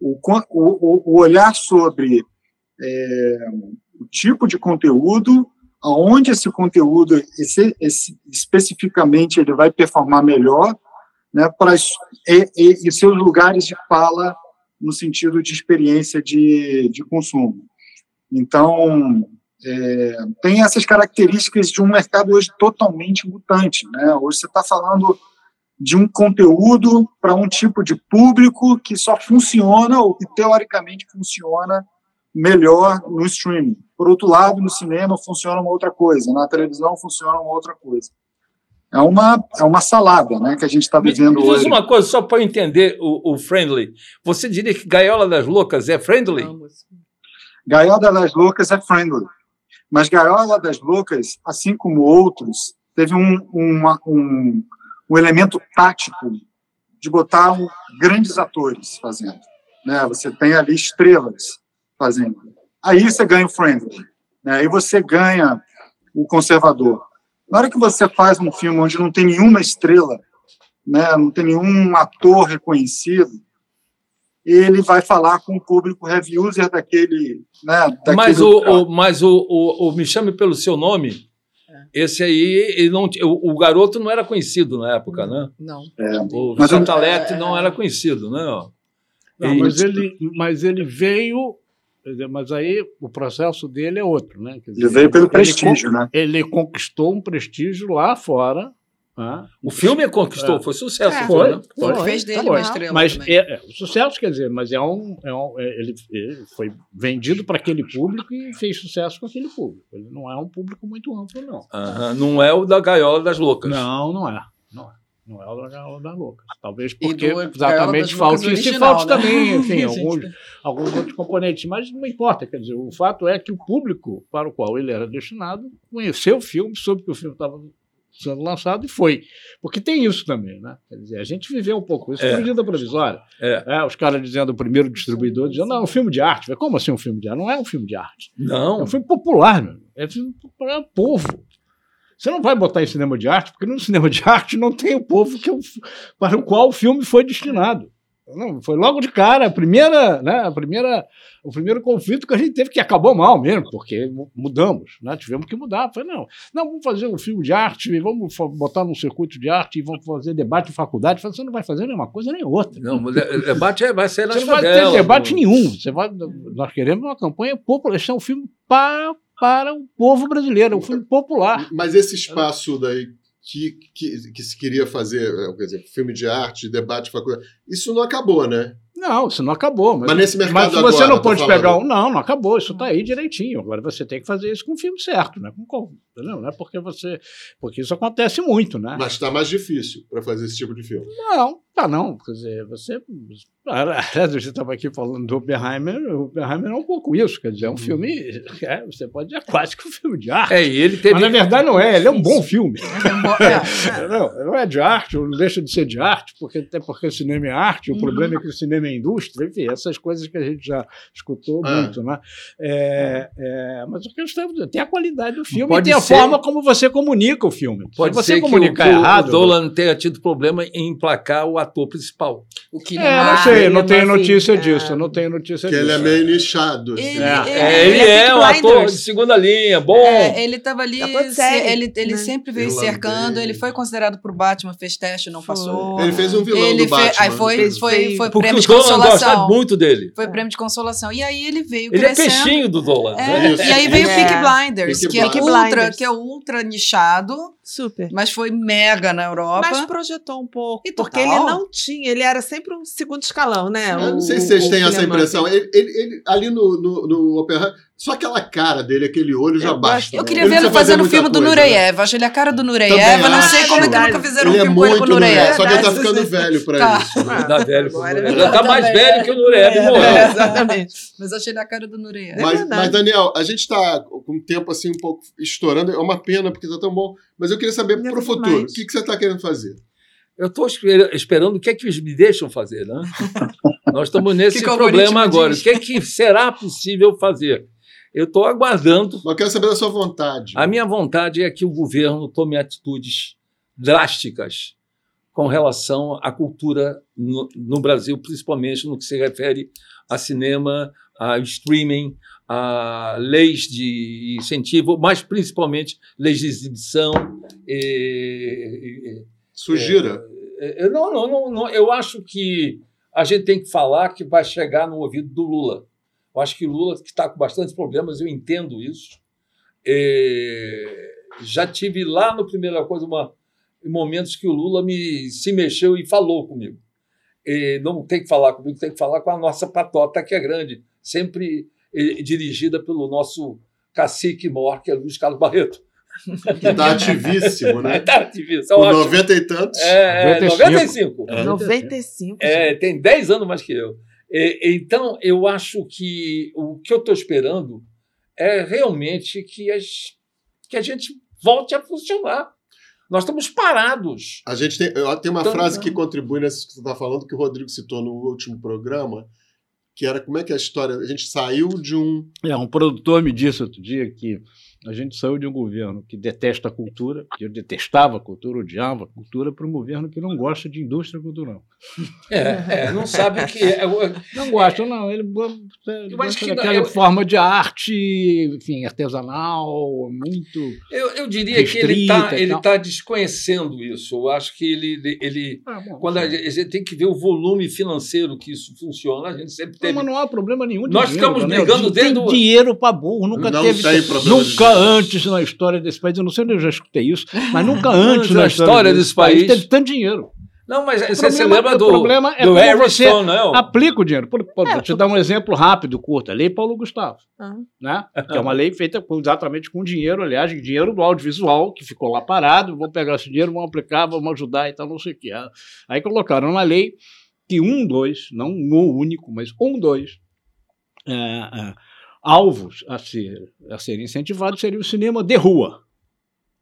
o, o, o olhar sobre é, o tipo de conteúdo, aonde esse conteúdo esse, esse, especificamente ele vai performar melhor, né, para e, e, e, seus lugares de fala no sentido de experiência de, de consumo. Então, é, tem essas características de um mercado hoje totalmente mutante. Né? Hoje você está falando de um conteúdo para um tipo de público que só funciona ou que teoricamente funciona melhor no streaming. Por outro lado, no cinema funciona uma outra coisa, na televisão funciona uma outra coisa. É uma, é uma salada né, que a gente está vivendo me, me hoje. uma coisa, só para entender o, o, friendly. Você diria que Gaiola das Loucas é friendly? Gaiola das Loucas é friendly. Mas Gaiola das Loucas, assim como outros, teve um, uma, um, um elemento tático de botar um, grandes atores fazendo. Né? Você tem ali estrelas fazendo. Aí você ganha o friendly. Né? Aí você ganha o conservador. Na hora que você faz um filme onde não tem nenhuma estrela, né, não tem nenhum ator reconhecido, ele vai falar com o público heavy user daquele. Né, daquele mas o, o, mas o, o, o Me Chame Pelo Seu Nome esse aí, ele não, o, o, garoto não era conhecido na época, né? Não. É, o mas Santalete é, não era conhecido, né? Não, e, mas, ele, mas ele veio, mas aí o processo dele é outro, né? Dizer, ele veio pelo prestígio, ele, né? Ele conquistou um prestígio lá fora, ah, o filme conquistou, é. foi sucesso. É, foi, foi, foi, fez dele tá uma estrela. Mas é, é, sucesso, quer dizer, mas é um. É um é, ele, ele, foi vendido para aquele público e fez sucesso com aquele público. Ele não é um público muito amplo, não. não é o da gaiola das loucas. Não, não é. Não é. Não é o Gaiola das Loucas. Talvez porque do, exatamente falte isso e falte né? também, enfim, alguns, alguns outros componentes. Mas não importa, quer dizer, o fato é que o público para o qual ele era destinado conheceu o filme, soube que o filme estava sendo lançado e foi. Porque tem isso também, né? Quer dizer, a gente viveu um pouco isso é. medida provisória. É. É, os caras dizendo, o primeiro distribuidor dizendo, não, é um filme de arte. Como assim um filme de arte? Não é um filme de arte. Não. É um filme popular, meu. É um filme para o povo. Você não vai botar em cinema de arte, porque no cinema de arte não tem o povo que, para o qual o filme foi destinado. Não, foi logo de cara, a primeira, né, a primeira, o primeiro conflito que a gente teve, que acabou mal mesmo, porque mudamos, né, tivemos que mudar. Falei, não, não, vamos fazer um filme de arte, vamos botar num circuito de arte e vamos fazer debate em faculdade. Falei, você não vai fazer nenhuma coisa nem outra. Não, debate é, vai ser na Você não vai ter debate nenhum. Você vai, nós queremos uma campanha popular, esse é um filme para, para o povo brasileiro, é um filme popular. Mas esse espaço daí que, que, que se queria fazer, quer dizer, filme de arte, debate, faculdade. Isso não acabou, né? Não, isso não acabou. Mas, mas nesse mercado mas você não pode pegar um. Não, não acabou. Isso está aí direitinho. Agora você tem que fazer isso com o filme certo, né? Com, não, não é porque você. Porque isso acontece muito, né? Mas está mais difícil para fazer esse tipo de filme. Não, tá não. Quer dizer, você. Aliás, você estava aqui falando do Oppenheimer. O Oppenheimer é um pouco isso. Quer dizer, é um uhum. filme. É, você pode dizer quase que um filme de arte. É, ele teve... Mas na verdade não é. Ele é um bom filme. É, é. não, não é de arte, não deixa de ser de arte, porque, até porque o cinema é arte. O uhum. problema é que o cinema é indústria. Enfim, essas coisas que a gente já escutou ah. muito, né? É, é, mas o que eu estou tem a qualidade do filme pode e tem ser... a forma como você comunica o filme. Pode Se você ser comunicar que o, errado. O Dolan tenha tido problema em emplacar o ator principal. O que é, não sei, não tenho notícia é. disso, não tenho notícia que disso. ele é meio nichado. Assim. Ele é, ele, é, um ator de segunda linha, bom. ele estava ali, ele, ele né? sempre veio cercando, ele foi considerado por Batman, fez teste, não passou. Ele fez um vilão ele do Batman. Aí foi, foi, foi prêmio de consolação. muito dele. Foi prêmio de consolação. E aí ele veio ele crescendo. Ele é peixinho do Dolan. É, e aí veio o Peak Blinders, que, é ultra, que é ultra nichado. Super. Mas foi mega na Europa. Mas projetou um pouco. porque ele não tinha, ele era sempre um segundo escalão, né? Eu não sei se vocês têm essa impressão. Ele, ele, ele, ali no, no, no Opera só aquela cara dele, aquele olho já basta. Eu queria ver ele fazendo o filme do Nureyev. Né? Acho ele a cara do Nureyev. Eu não sei como é que nunca fizeram ele um filme é com ele com o Nureyev. Só que ele tá ficando velho pra tá. isso. Né? Tá velho. Ele já tá mais velho que o Nureyev morreu. É, exatamente. Mas achei ele a cara do Nureyev. Mas, é mas, Daniel, a gente tá com o tempo assim um pouco estourando. É uma pena porque tá tão bom. Mas eu queria saber pro futuro. O que, que você tá querendo fazer? Eu estou esperando o que é que eles me deixam fazer, né? Nós estamos nesse problema agora. O que é que será possível fazer? Eu estou aguardando. Mas eu quero saber da sua vontade. A minha vontade é que o governo tome atitudes drásticas com relação à cultura no, no Brasil, principalmente no que se refere a cinema, a streaming, a leis de incentivo, mas principalmente leis de exibição. E, Sugira. É, não, não, não, não, eu acho que a gente tem que falar que vai chegar no ouvido do Lula. Eu acho que Lula que está com bastantes problemas, eu entendo isso. É, já tive lá no Primeira Coisa uma, momentos que o Lula me se mexeu e falou comigo. E não tem que falar comigo, tem que falar com a nossa patota, que é grande, sempre é, dirigida pelo nosso cacique maior, que é Luiz Carlos Barreto. Que está ativíssimo, né? Está ativíssimo. Com 90 e tantos. É, 95. É, 95. É, tem 10 anos mais que eu. Então, eu acho que o que eu estou esperando é realmente que, as, que a gente volte a funcionar. Nós estamos parados. A gente tem, tem uma então, frase que contribui nisso que você está falando, que o Rodrigo citou no último programa, que era como é que é a história. A gente saiu de um. É, um produtor me disse outro dia que a gente saiu de um governo que detesta a cultura, que eu detestava a cultura, odiava a cultura, para um governo que não gosta de indústria cultural. É, é não sabe o que é. Não gosta, não. Ele, ele gosta daquela eu, forma de arte, enfim, artesanal, muito. Eu, eu diria que ele está ele tá desconhecendo isso. Eu acho que ele. ele ah, bom, quando a gente tem que ver o volume financeiro que isso funciona, a gente sempre teve. Não, mas não há problema nenhum. De Nós dinheiro, ficamos brigando dentro. Tem dinheiro para burro, nunca não teve. Tem problema nunca antes na história desse país, eu não sei onde eu já escutei isso, mas nunca antes na, história, história desse, país, país teve tanto dinheiro. Não, mas o você problema, se lembra do, problema é do Harry Stone, não? Aplica o dinheiro. Por, por, é, vou te dar um exemplo rápido, curto. A Lei Paulo Gustavo. Uhum. Né? Que é uma lei feita exatamente com dinheiro, aliás, dinheiro do audiovisual, que ficou lá parado. Vamos pegar esse dinheiro, vamos aplicar, vamos ajudar e tal, não sei o quê. Aí colocaram na lei que um, dois, não um único, mas um, dois, é, é, alvos a, ser, a serem incentivados seria o cinema de rua.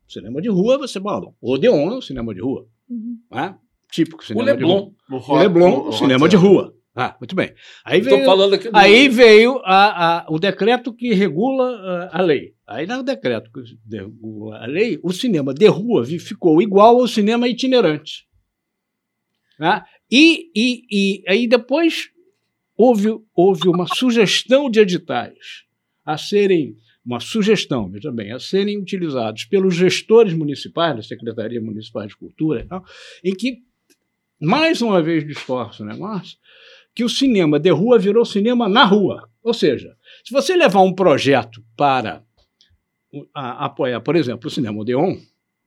Cinema de rua, você fala, Odeon é um cinema de rua. Uhum. Né? Típico cinema o Leblon. de rua. O, Leblon, o, cinema de rua. Ah, muito bem. Aí veio, falando aqui do... aí veio a, a, o decreto que regula a, a lei. Aí no decreto que regula a lei, o cinema de rua ficou igual ao cinema itinerante. Né? E, e, e aí depois houve, houve uma sugestão de editais a serem uma sugestão, veja bem, a serem utilizados pelos gestores municipais, da Secretaria Municipal de Cultura, em que, mais uma vez, distorce o negócio, que o cinema de rua virou cinema na rua. Ou seja, se você levar um projeto para apoiar, por exemplo, o cinema Odeon,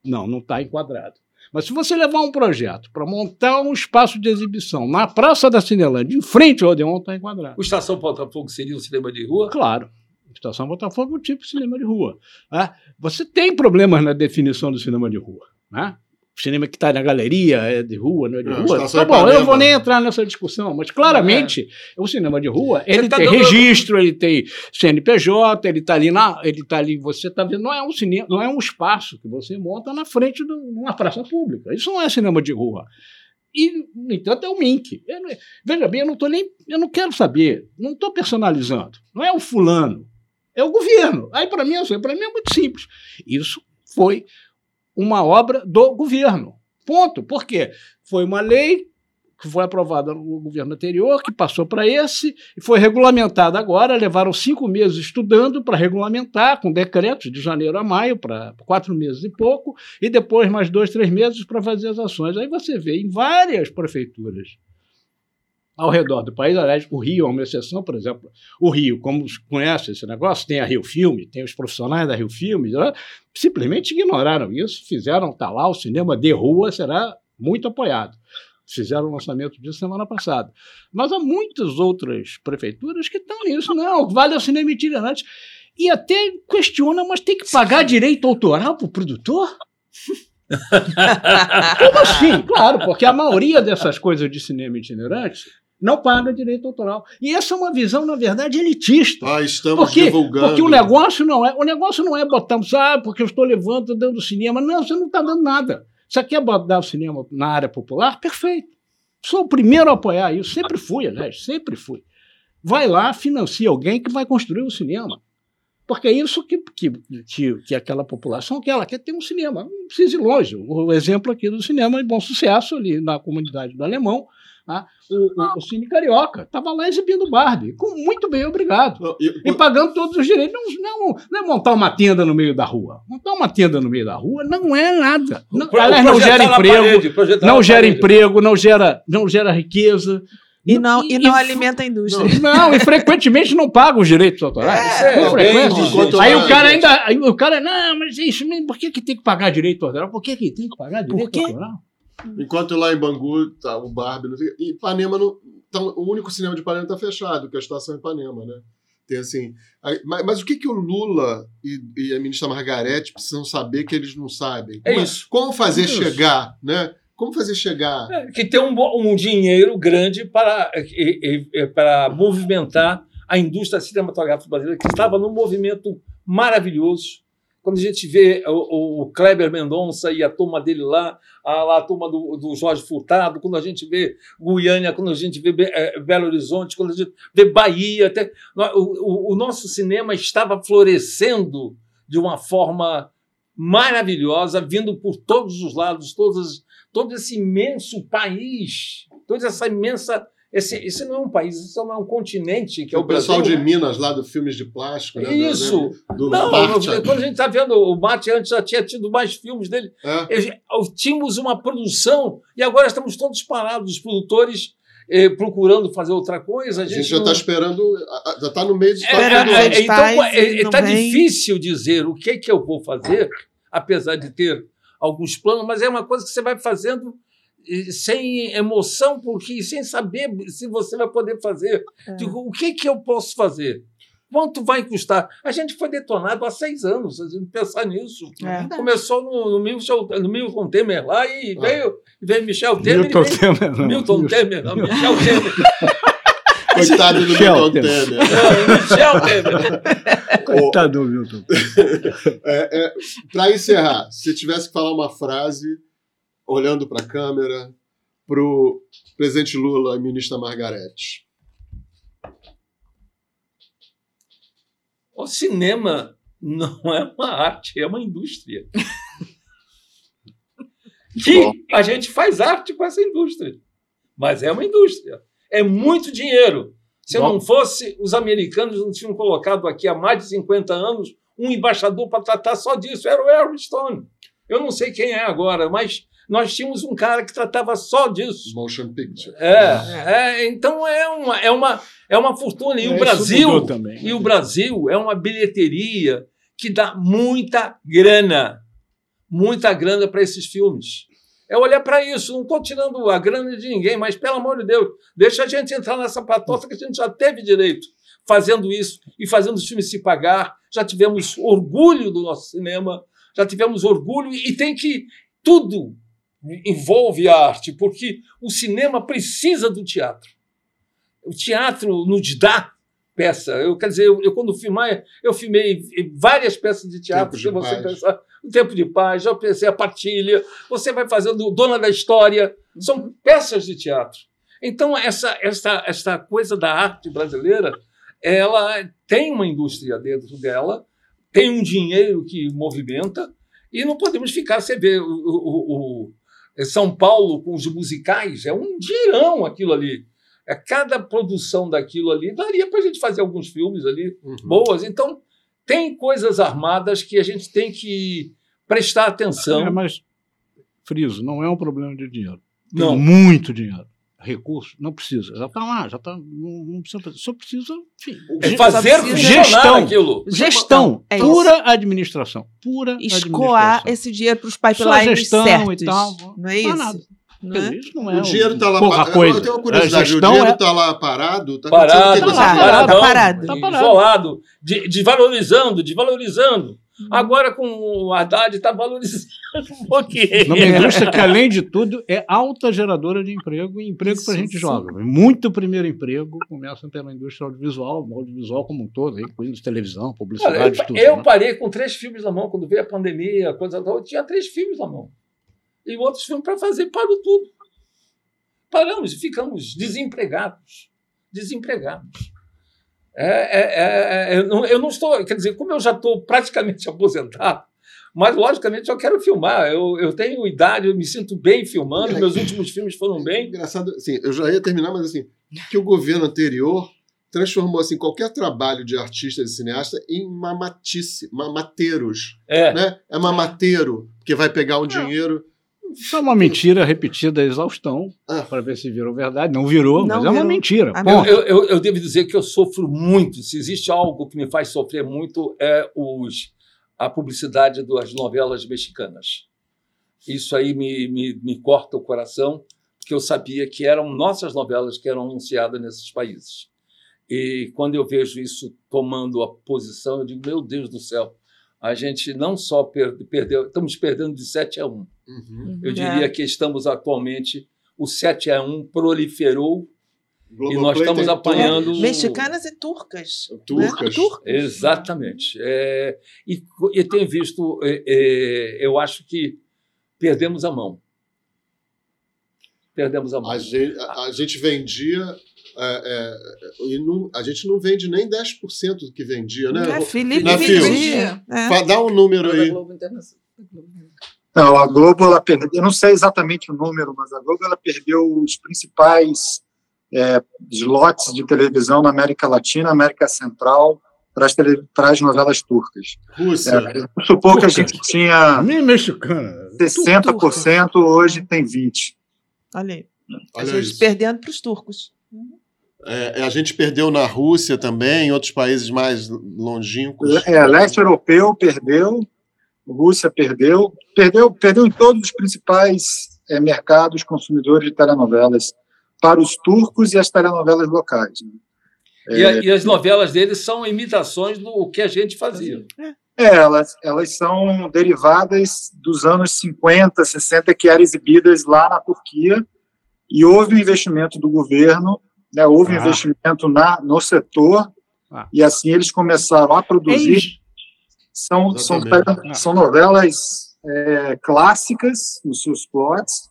não, não está enquadrado. Mas se você levar um projeto para montar um espaço de exibição na Praça da Cinelândia, em frente ao Odeon, está enquadrado. O Estação Botafogo seria um cinema de rua? Claro. Estação Botafogo é um tipo de cinema de rua. Né? Você tem problemas na definição do cinema de rua. Né? Cinema que está na galeria é de rua, não é de não, rua. Tá bom, eu não vou nem entrar nessa discussão, mas claramente é. o cinema de rua ele tá tem registro, ele tem CNPJ, ele está ali na, ele tá ali. Você está vendo? Não é um cinema, não é um espaço que você monta na frente de uma praça pública. Isso não é cinema de rua. E, no entanto, é o Mink. Eu, veja bem, eu não tô nem. Eu não quero saber, não estou personalizando. Não é o fulano é o governo. Aí, para mim, assim, para mim é muito simples. Isso foi uma obra do governo. Ponto. Por quê? Foi uma lei que foi aprovada no governo anterior, que passou para esse, e foi regulamentada agora. Levaram cinco meses estudando para regulamentar, com decretos de janeiro a maio, para quatro meses e pouco, e depois mais dois, três meses para fazer as ações. Aí você vê em várias prefeituras ao redor do país. Aliás, o Rio é uma exceção, por exemplo. O Rio, como conhece esse negócio, tem a Rio Filme, tem os profissionais da Rio Filme, né? simplesmente ignoraram isso, fizeram, tá lá, o cinema de rua será muito apoiado. Fizeram o lançamento disso semana passada. Mas há muitas outras prefeituras que estão nisso. Não, vale o cinema itinerante. E até questiona, mas tem que pagar direito autoral para o produtor? Como assim? Claro, porque a maioria dessas coisas de cinema itinerante não paga direito autoral. E essa é uma visão, na verdade, elitista. Ah, estamos porque, divulgando. Porque o negócio não é, o negócio não é botar, ah, porque eu estou levando, dando cinema. Não, você não está dando nada. Você quer botar o cinema na área popular? Perfeito. Sou o primeiro a apoiar isso. Sempre fui, aliás, sempre fui. Vai lá, financia alguém que vai construir o cinema. Porque é isso que, que, que, que, aquela população quer. Ela quer ter um cinema. Não precisa ir longe. O exemplo aqui do cinema de bom sucesso ali na comunidade do Alemão Tá? O, o, o, Cine Carioca estava lá exibindo Barbie, com muito bem, obrigado. E, pagando todos os direitos. Não, não, não, é montar uma tenda no meio da rua. Montar uma tenda no meio da rua não é nada. Não, aliás, não gera emprego, parede, não gera parede. emprego, não gera, não gera riqueza. E não, e, e não e, alimenta a indústria. Não, não, e frequentemente não paga os direitos autorais. É, é frequente. Aí o cara ainda. Aí o cara, não, mas isso, por que, que tem que pagar direito autoral? Por que, que tem que pagar direito autoral? Enquanto lá em Bangu tá o Barbie, não sei, e Ipanema não, tá, o único cinema de Ipanema está fechado, que é a Estação Ipanema, né? Tem assim, aí, mas, mas, o que que o Lula e, e, a ministra Margarete precisam saber que eles não sabem? É como, isso. Como fazer é chegar, né? Como fazer chegar? É, que tem um, um dinheiro grande para, para movimentar a indústria cinematográfica brasileira, que estava num movimento maravilhoso quando a gente vê o, o Kleber Mendonça e a turma dele lá, a, a turma do, do, Jorge Furtado, quando a gente vê Guiânia, quando a gente vê é, Belo Horizonte, quando a gente vê Bahia, até, o, o, o nosso cinema estava florescendo de uma forma maravilhosa, vindo por todos os lados, todos, todo esse imenso país, toda essa imensa esse, esse não é um país, isso não é um continente que é o, o pessoal de Minas lá do filmes de plástico, né? Isso. Do, do não, quando a gente está vendo o Mate antes já tinha tido mais filmes dele. É. Tínhamos uma produção e agora estamos todos parados, os produtores eh, procurando fazer outra coisa. A gente, a gente já está não... esperando, já está no meio de é, é, Então está difícil dizer o que, que eu vou fazer, apesar de ter alguns planos, mas é uma coisa que você vai fazendo sem emoção, porque sem saber se você vai poder fazer. É. Digo, o que, que eu posso fazer? Quanto vai custar? A gente foi detonado há seis anos, a gente pensar nisso. É. Começou no, no, Milton, no Milton Temer lá e ah. veio, veio Michel Temer. Milton veio, Temer, não. Milton Temer, não, Michel Temer. Coitado do Milton Temer. Michel Temer. Coitado do Milton. É, é, para encerrar, se tivesse que falar uma frase, olhando para a câmera, para o presidente Lula e ministra Margarete, O cinema não é uma arte, é uma indústria. que a gente faz arte com essa indústria. Mas é uma indústria. É muito dinheiro. Se Bom. não fosse, os americanos não tinham colocado aqui há mais de 50 anos um embaixador para tratar só disso. Era o Harry Stone. Eu não sei quem é agora, mas nós tínhamos um cara que tratava só disso. Motion picture. É, é então é uma, é uma, é uma fortuna. E é, o Brasil, também, e o Brasil é uma bilheteria que dá muita grana, muita grana para esses filmes. É olhar para isso. Não estou tirando a grana de ninguém, mas pelo amor de Deus, deixa a gente entrar nessa patota que a gente já teve direito fazendo isso e fazendo os filmes se pagar. Já tivemos orgulho do nosso cinema, já tivemos orgulho e tem que tudo envolve a arte, porque o cinema precisa do teatro. O teatro nos dá peça. Eu quer dizer, eu, eu quando filmar, eu filmei várias peças de teatro. Tempo de você paz. pensar, o tempo de paz, já pensei a partilha. Você vai fazendo dona da história. São peças de teatro. Então essa essa essa coisa da arte brasileira, ela tem uma indústria dentro dela, tem um dinheiro que movimenta e não podemos ficar. Você vê o, o, São Paulo com os musicais, é um dirão aquilo ali. É cada produção daquilo ali daria para a gente fazer alguns filmes ali uhum. boas. Então tem coisas armadas que a gente tem que prestar atenção. É, mas friso, não é um problema de dinheiro. Tem não. muito dinheiro recurso, não precisa. Já está lá, já está. Não, não, precisa fazer. Só precisa enfim, é fazer gestão, aquilo. Gestão, é pura administração. Pura Escoar esse dinheiro para os pipelines gestão certos. E tal, não é isso? Nada. Não é? Isso não é o dinheiro está lá parado. Eu tenho uma curiosidade. O dinheiro está é... lá parado? Tá parado, tá, parado, tá parado. Tá parado. Isolado. Desvalorizando, desvalorizando. Uhum. Agora com o Haddad está valorizando um pouquinho. Numa indústria que, além de tudo, é alta geradora de emprego e emprego para gente jovem. Muito primeiro emprego começa pela indústria audiovisual, audiovisual como um todo, incluindo televisão, publicidade, Olha, eu, tudo. Eu né? parei com três filmes na mão quando veio a pandemia, coisa eu tinha três filmes na mão. E outros filmes para fazer, parou tudo. Paramos e ficamos desempregados. Desempregados. É, é, é, é, eu, não, eu não estou, quer dizer, como eu já estou praticamente aposentado, mas logicamente eu quero filmar. Eu, eu tenho idade, eu me sinto bem filmando, meus últimos filmes foram bem. Engraçado, assim, eu já ia terminar, mas assim, que o governo anterior transformou assim qualquer trabalho de artista de cineasta em mamatice, mamateiros, é. né? É mamateiro, que vai pegar o dinheiro isso é uma mentira repetida exaustão, ah. para ver se virou verdade. Não virou, não mas virou. é uma mentira. Eu, eu, eu, eu, devo dizer que eu sofro muito. Se existe algo que me faz sofrer muito, é os, a publicidade das novelas mexicanas. Isso aí me, me, me corta o coração, porque eu sabia que eram nossas novelas que eram anunciadas nesses países. E quando eu vejo isso tomando a posição, eu digo, meu Deus do céu, a gente não só perdeu, estamos perdendo de 7 a 1. Uhum. Eu diria é. que estamos atualmente, o 7 a 1 proliferou Globo e nós estamos apanhando. Mexicanas e turcas. Turcas. Né? turcas. Exatamente. É, e, e tenho visto, é, é, eu acho que perdemos a mão. Perdemos a mão. A gente, a, a gente vendia é, é, e não, a gente não vende nem 10% do que vendia, né? É, Felipe Na vendia. É. Dá um número aí. Não, a Globo, ela perdeu, eu não sei exatamente o número, mas a Globo ela perdeu os principais é, slots de televisão na América Latina, América Central, para as, tele, para as novelas turcas. Rússia. É, supor que a gente tinha Nem mexicana. 60%, hoje tem 20%. Olha aí. A gente isso. perdendo para os turcos. É, a gente perdeu na Rússia também, em outros países mais longínquos. É, leste europeu perdeu, Rússia perdeu, perdeu, perdeu em todos os principais é, mercados consumidores de telenovelas para os turcos e as telenovelas locais. Né? E, a, e, as novelas deles são imitações do que a gente fazia. É, elas, elas são derivadas dos anos 50, 60, que eram exibidas lá na Turquia, e houve um investimento do governo, né, houve ah. um investimento na, no setor, ah. e assim eles começaram a produzir. São, são, são novelas é, clássicas nos seus plots,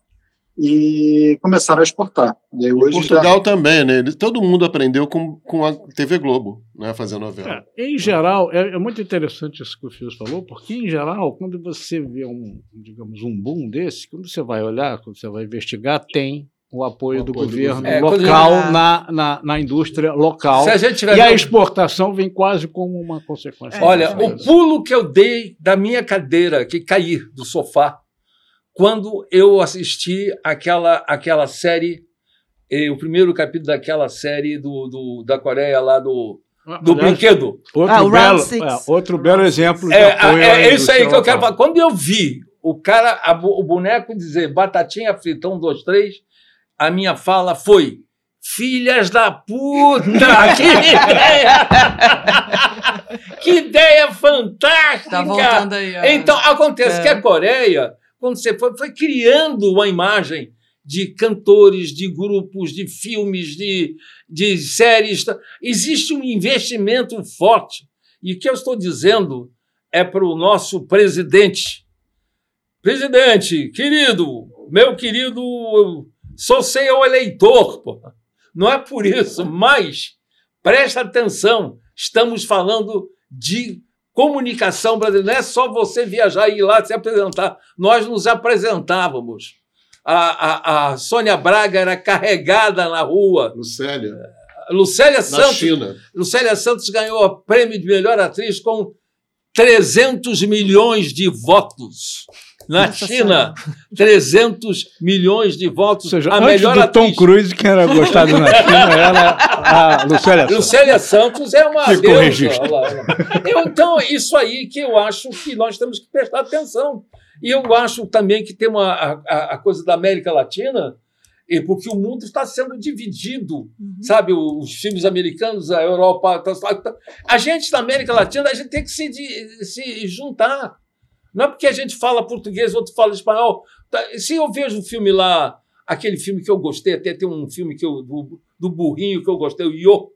e começaram a exportar. E hoje Portugal já... também, né? Todo mundo aprendeu com, com a TV Globo, né? Fazer novela. É, em geral, é, é, muito interessante isso que o Fios falou, porque em geral, quando você vê um, digamos, um boom desse, quando você vai olhar, quando você vai investigar, tem o apoio, o do governo do... É, local é, na, na, na, indústria local. A e a exportação vem quase como uma consequência. Olha, o pulo que eu dei da minha cadeira, que caí do sofá, quando eu assisti aquela, aquela série, eh, o primeiro capítulo daquela série do, do da Coreia lá do, ah, do Aliás, brinquedo. Outro, ah, belo, é, outro belo exemplo. É, é, é isso aí que eu quero falar. Quando eu vi o cara, a, o boneco dizer batatinha frita, um, dois, três, a minha fala foi. Filhas da puta! Que ideia! que ideia fantástica! Tá voltando aí. Então, acontece é. que a Coreia quando você foi, foi criando uma imagem de cantores, de grupos, de filmes, de, de séries. Existe um investimento forte. E o que eu estou dizendo é para o nosso presidente. Presidente, querido, meu querido, sou seu eleitor, não é por isso, mas presta atenção, estamos falando de comunicação brasileira. Não é só você viajar e ir lá se apresentar. Nós nos apresentávamos. A, a, a Sônia Braga era carregada na rua. Lucélia. Lucélia Santos. Na China. Lucélia Santos ganhou o prêmio de melhor atriz com 300 milhões de votos. Na China, senhora. 300 milhões de votos. Ou seja, a melhor do atriz. Tom Cruise, que era gostado na China, era a Lucélia Santos. Lucélia Santos é uma Ficou deusa. Então, isso aí que eu acho que nós temos que prestar atenção. E eu acho também que tem uma, a, a coisa da América Latina, e porque o mundo está sendo dividido, uhum. sabe? Os filmes americanos, a Europa, tá, tá. a gente na América Latina, a gente tem que se, se juntar. Não é porque a gente fala português, outro fala espanhol. Tá, se eu vejo um filme lá, aquele filme que eu gostei, até tem um filme que eu, do, do burrinho que eu gostei, o Yo.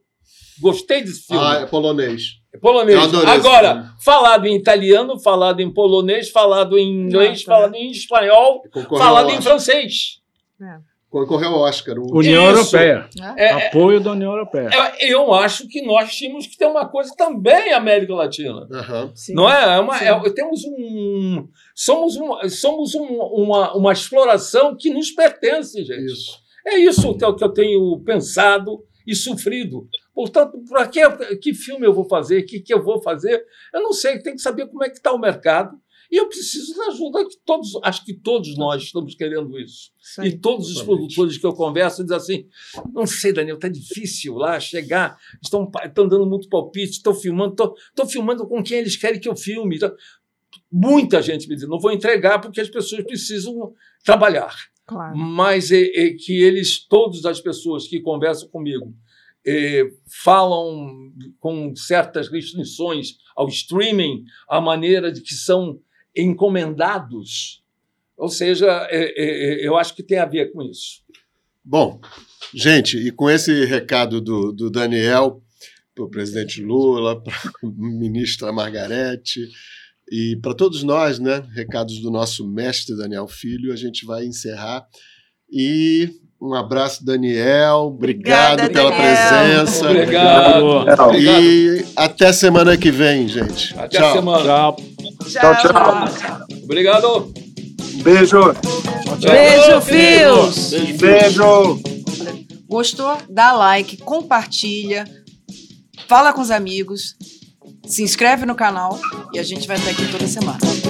Gostei desse filme. Ah, é polonês. É polonês. Agora, falado em italiano, falado em polonês, falado em inglês, Nossa, falado em espanhol, falado em francês. É. Concorreu ao Oscar. O... União Isso. Europeia. É, é, Apoio da União Europeia. É, eu acho que nós tínhamos que ter uma coisa também América Latina. Uhum. Não é? é, uma, é temos um. Somos, um, somos um, uma, uma exploração que nos pertence, gente. Isso. É isso que eu, que eu tenho pensado e sofrido. Portanto, para que, que filme eu vou fazer? O que, que eu vou fazer? Eu não sei, tem que saber como é que está o mercado e eu preciso da ajuda que todos, acho que todos nós estamos querendo isso. Sim, e todos os produtores que eu converso dizem assim: não sei, Daniel, está difícil lá chegar, estão, estão dando muito palpite, estão filmando, estou, estou filmando com quem eles querem que eu filme. Então, muita gente me diz: não vou entregar porque as pessoas precisam trabalhar. Claro. Mas é, é, que eles, todas as pessoas que conversam comigo, é, falam com certas restrições ao streaming, a maneira de que são encomendados. Ou seja, é, é, é, eu acho que tem a ver com isso. Bom, gente, e com esse recado do, do Daniel para o presidente Lula, para a ministra Margarete e para todos nós, né? Recados do nosso mestre Daniel Filho, a gente vai encerrar. E um abraço, Daniel. Obrigado Obrigada, pela Daniel. presença. Obrigado. E até semana que vem, gente. Até tchau. semana. Tchau. Tchau, tchau. Obrigado. Beijo. Tchau. Beijo, Fios. Beijo. Gostou? Dá like, compartilha, fala com os amigos, se inscreve no canal e a gente vai estar aqui toda semana.